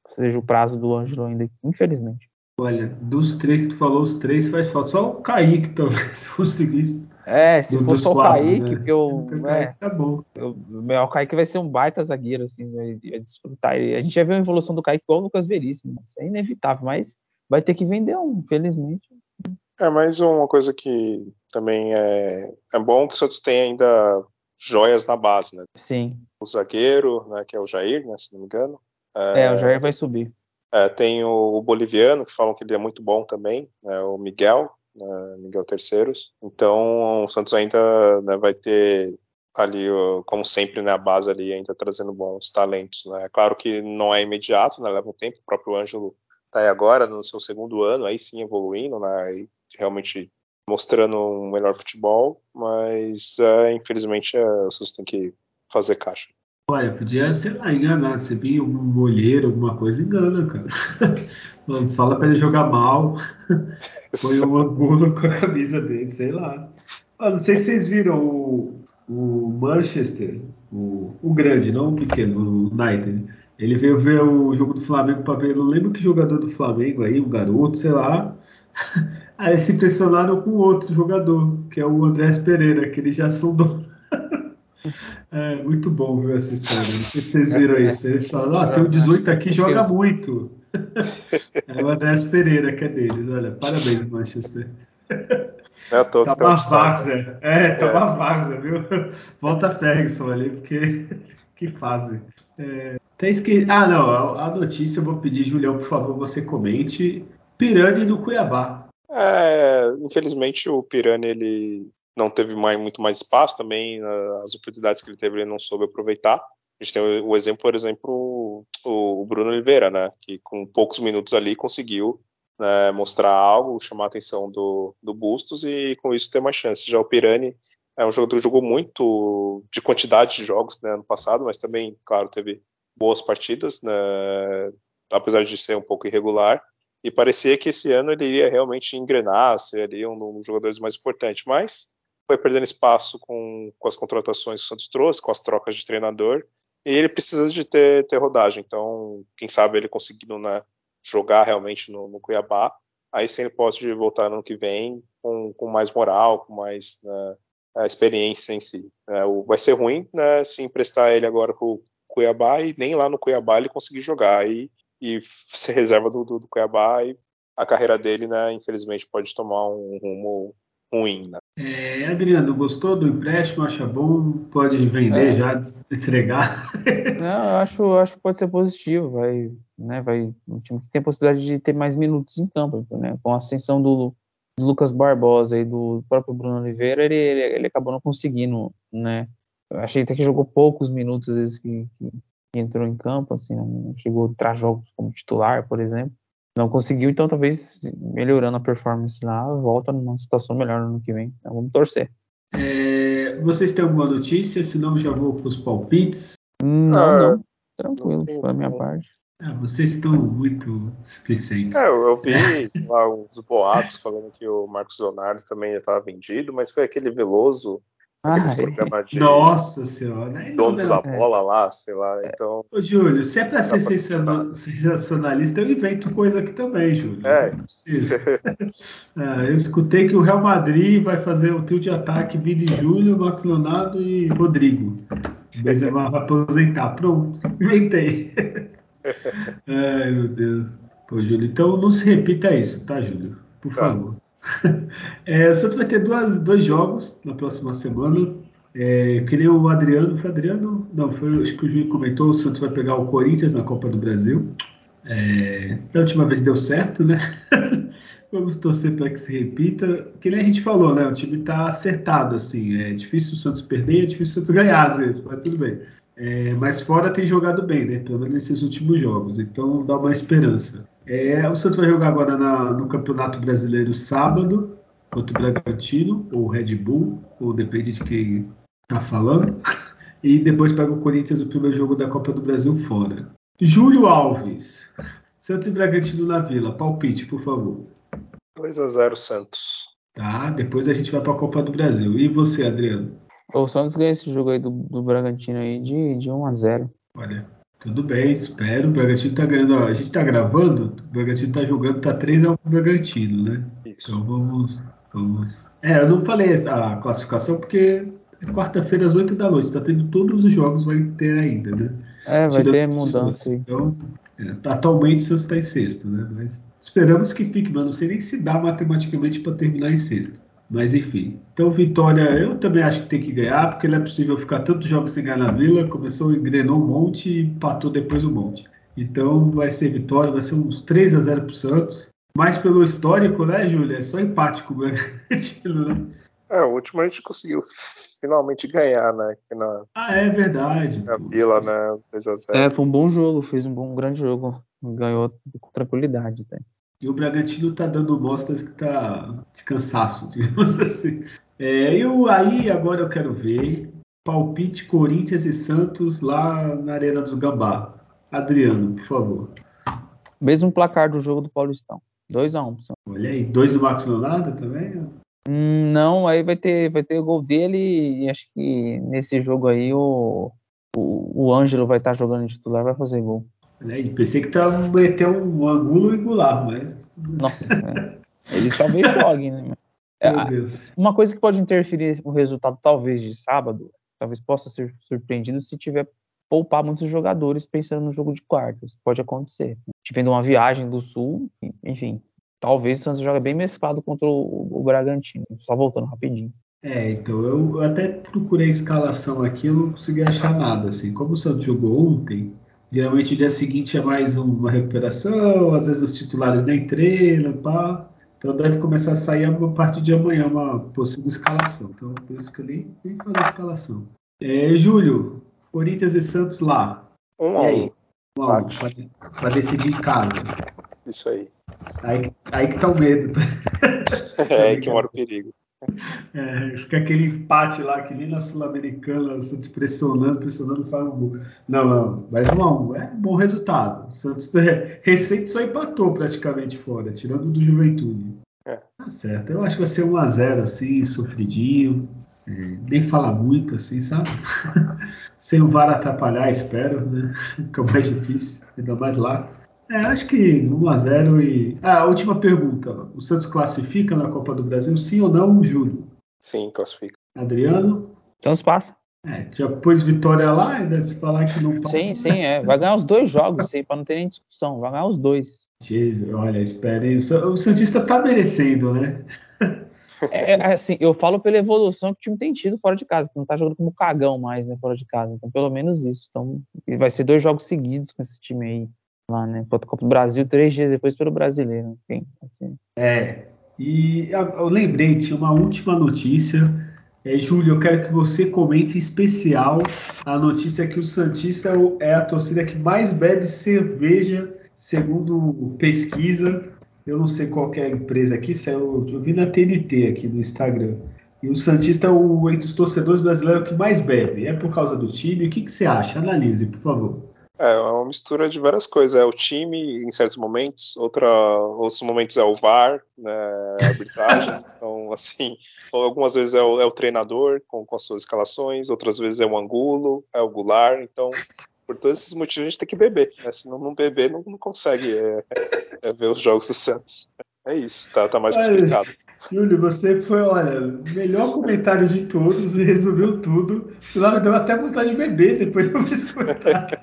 seja o prazo do Ângelo ainda, infelizmente. Olha, dos três que tu falou, os três faz falta. Só o Kaique talvez conseguisse. É, se do, for só o Kaique, né? porque eu. Então, é, Kaique tá bom. Eu, o Kaique vai ser um baita zagueiro, assim, vai, vai desfrutar. A gente já viu a evolução do Kaique igual o Lucas Veríssimo. Isso é inevitável, mas vai ter que vender um, infelizmente. É mais uma coisa que também é, é bom que o Santos tem ainda joias na base, né? Sim. O zagueiro, né, que é o Jair, né, se não me engano. É, é o Jair vai subir. É, tem o, o, boliviano, que falam que ele é muito bom também, né, o Miguel, né, Miguel Terceiros. Então, o Santos ainda né, vai ter ali, como sempre, né, a base ali ainda trazendo bons talentos. Né? É claro que não é imediato, né, leva um tempo. O próprio Ângelo está aí agora no seu segundo ano, aí sim evoluindo, né, realmente mostrando um melhor futebol, mas é, infelizmente é, vocês têm que fazer caixa. Olha, podia, sei lá, enganar. Você viu um olheiro, alguma coisa, engana, cara. Fala para ele jogar mal, põe uma bula com a camisa dele, sei lá. Ah, não sei se vocês viram o, o Manchester, o, o grande, não o pequeno, o United. Ele veio ver o jogo do Flamengo para ver, não lembro que jogador do Flamengo aí, um garoto, sei lá. Aí se impressionaram com outro jogador, que é o Andrés Pereira, que ele já sondou. é muito bom ver essa história. Não sei se vocês viram isso. Eles falam, ah, tem o 18 aqui joga muito. É o Andrés Pereira que é deles. Olha, parabéns, Manchester. É, tô, tá uma várzea. É, tá é. uma várzea, viu? Volta Ferguson ali, porque que fase. É, até esque... Ah, não, a notícia eu vou pedir, Julião, por favor, você comente. Pirani do Cuiabá. É, infelizmente o Pirani ele não teve mais, muito mais espaço também, as oportunidades que ele teve ele não soube aproveitar. A gente tem o, exemplo, por exemplo, o, Bruno Oliveira, né, que com poucos minutos ali conseguiu né, mostrar algo, chamar a atenção do, do Bustos e com isso ter mais chance. Já o Pirani é um jogador que jogou muito de quantidade de jogos né, ano passado, mas também, claro, teve boas partidas, né, apesar de ser um pouco irregular e parecia que esse ano ele iria realmente engrenar, ser ali um dos jogadores mais importantes, mas foi perdendo espaço com, com as contratações que o Santos trouxe, com as trocas de treinador, e ele precisa de ter, ter rodagem, então quem sabe ele conseguindo né, jogar realmente no, no, Cuiabá, aí sim ele pode voltar no ano que vem com, com mais moral, com mais né, experiência em si. É, vai ser ruim né, se emprestar ele agora para o Cuiabá e nem lá no Cuiabá ele conseguir jogar, aí e ser reserva do, do, do Cuiabá e a carreira dele, né, infelizmente pode tomar um rumo ruim, né? É, Adriano, gostou do empréstimo? Acha bom? Pode vender é. já, entregar? Não, eu acho, acho que pode ser positivo. Vai, né, vai, um time que tem a possibilidade de ter mais minutos em campo, né? Com a ascensão do, do Lucas Barbosa e do próprio Bruno Oliveira, ele, ele, ele, acabou não conseguindo, né? Eu achei até que jogou poucos minutos às vezes que, que entrou em campo, assim, não chegou a entrar jogos como titular, por exemplo. Não conseguiu, então talvez melhorando a performance lá, volta numa situação melhor no ano que vem. Então vamos torcer. É, vocês têm alguma notícia? Senão já vou para os palpites. Não, ah, não. Tranquilo, para minha parte. Ah, vocês estão muito displicentes. É, eu, eu vi lá uns boatos falando que o Marcos Leonardo também já estava vendido, mas foi aquele Veloso Aqueles programas de Nossa senhora. donos da bola lá, sei lá. Então. Ô, Júlio, se é pra ser sensacionalista, eu invento coisa aqui também, Júlio. É. ah, eu escutei que o Real Madrid vai fazer o trio de ataque Vini Júlio, Max Leonardo e Rodrigo. Benzema vai aposentar. Pronto, inventei. Ai, meu Deus. Pô, Júlio, então não se repita isso, tá, Júlio? Por tá. favor. É, o Santos vai ter duas, dois jogos na próxima semana. É, que nem o Adriano, foi Adriano? Não, foi, acho que o Júlio comentou, o Santos vai pegar o Corinthians na Copa do Brasil. É, da última vez deu certo, né? Vamos torcer para que se repita. Que nem a gente falou, né? O time está acertado, assim. É difícil o Santos perder, é difícil o Santos ganhar às vezes, mas tudo bem. É, mas fora tem jogado bem, né? Pelo menos nesses últimos jogos. Então dá uma esperança. É, o Santos vai jogar agora na, no Campeonato Brasileiro sábado contra o Bragantino, ou Red Bull, ou depende de quem tá falando. E depois pega o Corinthians o primeiro jogo da Copa do Brasil fora. Júlio Alves, Santos e Bragantino na Vila. Palpite, por favor. 2 a 0 Santos. Tá, depois a gente vai para a Copa do Brasil. E você, Adriano? O Santos ganha esse jogo aí do, do Bragantino aí de, de 1 a 0 Olha, tudo bem, espero. O Bragantino tá ganhando. A gente tá gravando, o Bragantino tá jogando, tá 3x1 pro Bragantino, né? Isso. Então vamos, vamos. É, eu não falei a classificação porque é quarta-feira às 8 da noite. Tá tendo todos os jogos, vai ter ainda, né? É, vai Tirando ter mudança. Então, é, tá, atualmente o Santos está em sexto, né? Mas esperamos que fique, mas não sei nem se dá matematicamente para terminar em sexto. Mas enfim. Então, Vitória, eu também acho que tem que ganhar, porque não é possível ficar tantos jogos sem ganhar na Vila. Começou, engrenou um monte e empatou depois um monte. Então, vai ser Vitória, vai ser uns 3 a 0 para o Santos. Mas pelo histórico, né, Júlia? É só empático, né? É, o último a gente conseguiu finalmente ganhar, né? Na, ah, é verdade. Na Vila, né? 3 a 0. É, foi um bom jogo, fez um bom, um grande jogo. Ganhou com tranquilidade. Tá? E o Bragantino está dando mostras que está de cansaço, digamos assim. É, eu aí agora eu quero ver palpite Corinthians e Santos lá na Arena dos Gambá. Adriano, por favor. Mesmo placar do jogo do Paulistão. 2x1. Um, Olha aí, dois do Max Leonardo também? Hum, não, aí vai ter, vai ter o gol dele e acho que nesse jogo aí o, o, o Ângelo vai estar tá jogando de titular, vai fazer gol. Né? E pensei que tava meter um ângulo e Goulart, mas. Nossa, é. eles talvez joguem, né? Meu é, Deus. Uma coisa que pode interferir no resultado, talvez, de sábado, talvez possa ser surpreendido se tiver poupar muitos jogadores pensando no jogo de quartos. Pode acontecer. Tivendo uma viagem do Sul, enfim. Talvez o Santos jogue bem mesclado contra o, o Bragantino. Só voltando rapidinho. É, então eu até procurei a escalação aqui, eu não consegui achar nada. Assim, como o Santos jogou ontem, Geralmente o dia seguinte é mais uma recuperação, às vezes os titulares nem treinam, pá. Então deve começar a sair a partir de amanhã uma possível escalação. Então por isso que eu nem, nem falei a escalação. É, Júlio, Corinthians e Santos lá. Um a um. Um a um, para decidir em casa. Isso aí. Aí, aí que tá o medo. é aí que mora o perigo. É, fica aquele empate lá, que nem na Sul-Americana, o Santos pressionando, pressionando, faz um gol. Não, não, mais um a um. É um bom resultado. O Santos é, recente só empatou praticamente fora, tirando do Juventude. É. Tá certo. Eu acho que vai ser um a zero assim, sofridinho. É, nem falar muito, assim, sabe? Sem o VAR atrapalhar, espero, né? Fica mais difícil, ainda mais lá. É, acho que 1x0 e. Ah, a última pergunta. O Santos classifica na Copa do Brasil, sim ou não, Júlio? Sim, classifica. Adriano? Santos passa. É, já pôs vitória lá e deve se falar que não passa. Sim, sim, é. Vai ganhar os dois jogos, sim, para não ter nem discussão. Vai ganhar os dois. Jesus, olha, espere. O Santista tá merecendo, né? É, é, assim, eu falo pela evolução que o time tem tido fora de casa, que não tá jogando como cagão mais, né, fora de casa. Então, pelo menos isso. Então, vai ser dois jogos seguidos com esse time aí lá, né? Contra Copa do Brasil, três dias depois pelo brasileiro. Enfim, assim. É. E eu lembrei, tinha uma última notícia. É, Júlio, eu quero que você comente em especial a notícia que o Santista é a torcida que mais bebe cerveja, segundo pesquisa. Eu não sei qual é a empresa aqui, eu, eu vi na TNT aqui no Instagram. E o Santista é o, entre os torcedores brasileiros que mais bebe. É por causa do time? O que, que você acha? Analise, por favor. É, é uma mistura de várias coisas. É o time em certos momentos, outra, outros momentos é o VAR, né, a arbitragem. então, assim, algumas vezes é o, é o treinador com, com, as suas escalações, outras vezes é o Angulo, é o Goulart. Então, por todos esses motivos a gente tem que beber. Né? Se não, não beber, não, não consegue é, é ver os jogos do Santos. É isso, tá, tá mais explicado. Júlio, você foi, olha, melhor comentário de todos, resolveu tudo. Lá deu até vontade de beber depois de eu escutar.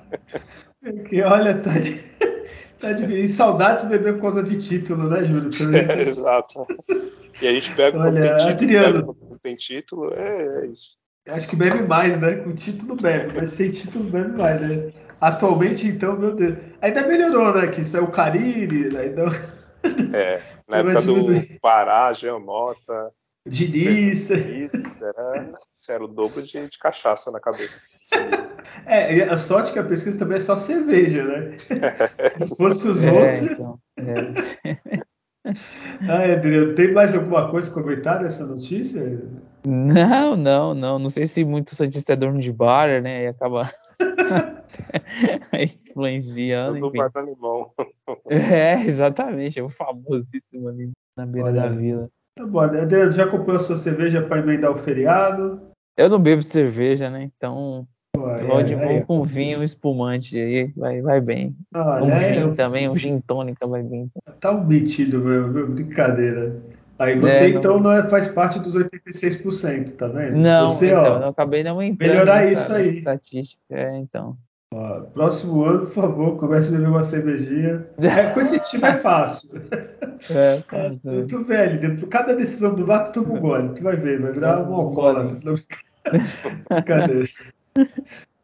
Porque, olha, tá de, tá de. E saudades de beber por causa de título, né, Júlio? É, exato. E a gente bebe quando tem título, Adriano, bebe quando tem título, é, é isso. Acho que bebe mais, né? Com título bebe, mas sem título bebe mais, né? Atualmente, então, meu Deus. Ainda melhorou, né? Que saiu o Cariri, né? Então... É, na época do Pará, Geomota. Diniz. Era, era o dobro de, de cachaça na cabeça. É, a sorte que a pesquisa também é só cerveja, né? Se fosse os é, outros. Então, é. ah, Adriano, tem mais alguma coisa a comentar dessa notícia? Não, não, não. Não sei se muito Santista é dono de bar, né? E acaba influenciando. Do bar da limão. É, exatamente. É o famosíssimo ali na beira Olha, da vila. Tá bom, Adriano, já comprou a sua cerveja para emendar o feriado? Eu não bebo cerveja, né? Então Ué, de bom com vinho espumante aí, vai, vai bem. Olha, um gin eu... também, um gin tônica vai bem. Tá metido, meu, meu, brincadeira. Aí você é, então não... não é, faz parte dos 86%, tá vendo? Não, você, então, ó, eu acabei não entrando melhorar nessa, isso aí. estatística, é, então. Ó, próximo ano, por favor, comece a beber uma cervejinha. É, com esse time é fácil. É, fácil. É, tu, velho, cada decisão do VAR tu toma um gole, tu vai ver, vai virar um alcoólatra. Cadê?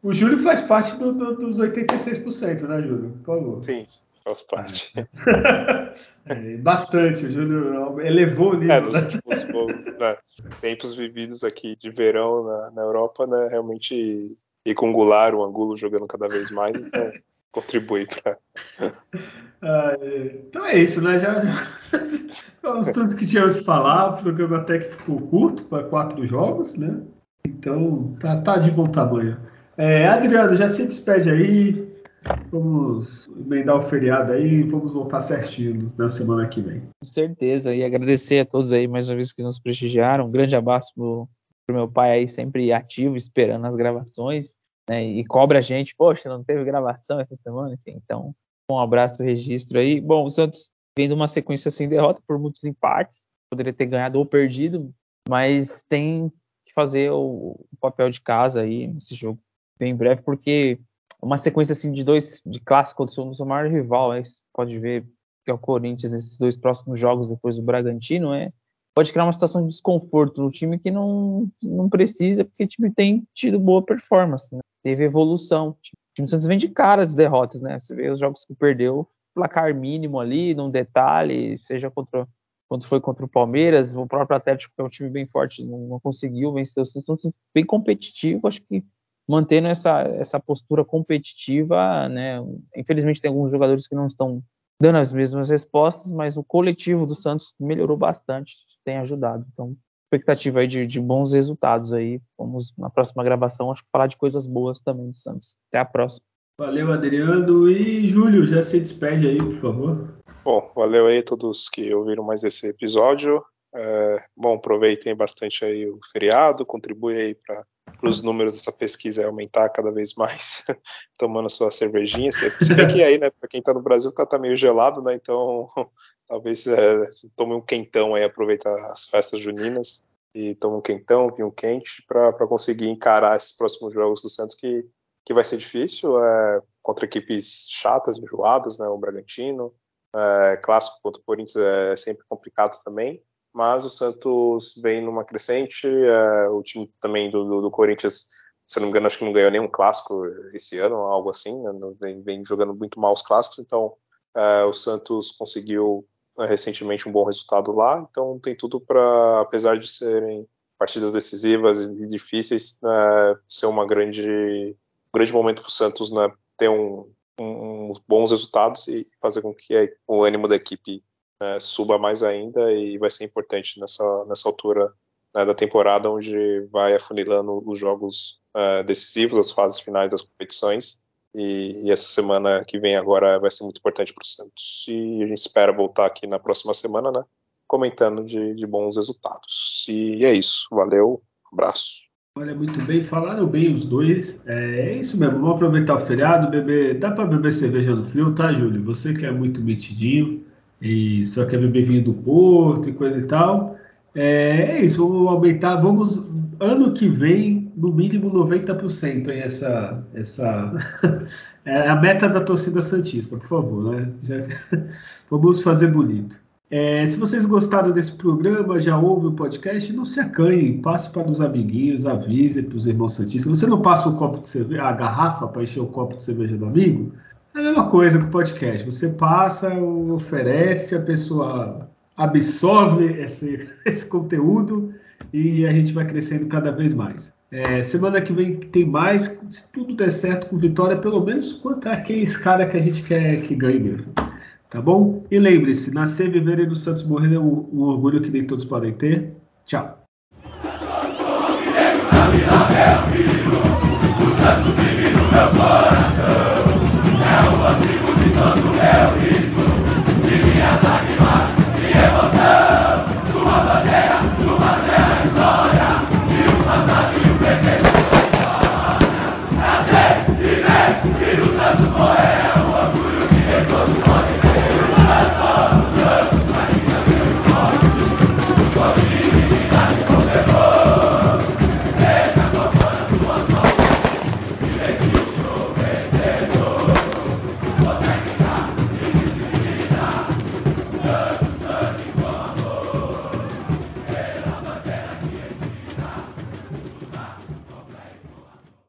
O Júlio faz parte do, do, dos 86%, né, Júlio? Por favor. Sim, faz parte. É, bastante, o Júlio elevou o nível. É, nos né? últimos né, tempos vividos aqui de verão na, na Europa, né, realmente e com o Goulart, o Angulo jogando cada vez mais, então contribui para. Ah, então é isso, né? Já, já falamos tudo que tínhamos que falar. O programa até que ficou curto para quatro jogos, né? Então tá, tá de bom tamanho. É, Adriano, já se despede aí. Vamos emendar o feriado aí vamos voltar certinho na semana que vem. Com certeza, e agradecer a todos aí mais uma vez que nos prestigiaram. Um grande abraço pro, pro meu pai aí, sempre ativo, esperando as gravações, né? E cobra a gente, poxa, não teve gravação essa semana, enfim. Então, um abraço, registro aí. Bom, o Santos vem de uma sequência sem derrota por muitos empates, poderia ter ganhado ou perdido, mas tem que fazer o, o papel de casa aí nesse jogo bem breve, porque uma sequência assim de dois de clássico do seu, seu maior rival, aí você pode ver que é o Corinthians nesses dois próximos jogos depois do Bragantino, é pode criar uma situação de desconforto no time que não, não precisa, porque o time tem tido boa performance, né? teve evolução. O time do Santos vem de caras derrotas, né? Você vê os jogos que perdeu, placar mínimo ali, num detalhe, seja contra quando foi contra o Palmeiras, o próprio Atlético, que é um time bem forte, não, não conseguiu vencer o Santos, bem competitivo, acho que mantendo essa, essa postura competitiva, né? Infelizmente tem alguns jogadores que não estão dando as mesmas respostas, mas o coletivo do Santos melhorou bastante, tem ajudado. Então, expectativa aí de, de bons resultados aí. Vamos na próxima gravação, acho que falar de coisas boas também do Santos. Até a próxima. Valeu, Adriano. E Júlio, já se despede aí, por favor. Bom, valeu aí a todos que ouviram mais esse episódio. É, bom, aproveitem bastante aí o feriado, contribui aí para os números dessa pesquisa aumentar cada vez mais, tomando sua cervejinha. Se bem que aí, né, para quem está no Brasil, tá, tá, meio gelado, né? Então, talvez é, tome um quentão aí, aproveita as festas juninas e tome um quentão, vinho quente, para conseguir encarar esses próximos jogos do Santos, que, que vai ser difícil, é, contra equipes chatas, enjoadas, né? O Bragantino, é, clássico contra o Corinthians é sempre complicado também mas o Santos vem numa crescente. É, o time também do, do, do, Corinthians, se não me engano, acho que não ganhou nenhum clássico esse ano, algo assim, né? vem, vem, jogando muito mal os clássicos, então é, o Santos conseguiu é, recentemente um bom resultado lá, então tem tudo para, apesar de serem partidas decisivas e difíceis, né, ser uma grande, um grande momento para o Santos né, ter um, um, bons resultados e fazer com que o ânimo da equipe é, suba mais ainda e vai ser importante nessa, nessa altura né, da temporada, onde vai afunilando os jogos uh, decisivos, as fases finais das competições. E, e, essa semana que vem agora vai ser muito importante para o Santos. E a gente espera voltar aqui na próxima semana, né? Comentando de, de bons resultados. E é isso. Valeu, abraço. Olha, muito bem, falaram bem os dois. É, é isso mesmo, vamos aproveitar o feriado, beber. Dá para beber cerveja no frio, tá, Júlio? Você que é muito metidinho e só quer beber vinho do Porto e coisa e tal. É, é isso, vamos aumentar, vamos. Ano que vem, no mínimo 90% aí essa. essa é a meta da torcida Santista, por favor, né? Já, vamos fazer bonito. É, se vocês gostaram desse programa, já ouve o podcast, não se acanhe, passe para os amiguinhos, avise para os irmãos Santistas. Você não passa o copo de cerveja, a garrafa para encher o copo de cerveja do amigo? É a mesma coisa que o podcast. Você passa, oferece, a pessoa absorve esse, esse conteúdo e a gente vai crescendo cada vez mais. É, semana que vem tem mais, se tudo der certo com vitória, pelo menos contra aqueles caras que a gente quer que ganhe mesmo. Tá bom? E lembre-se, nascer, viver e do Santos morrer é um, um orgulho que nem todos podem ter. Tchau. É o antigo de tanto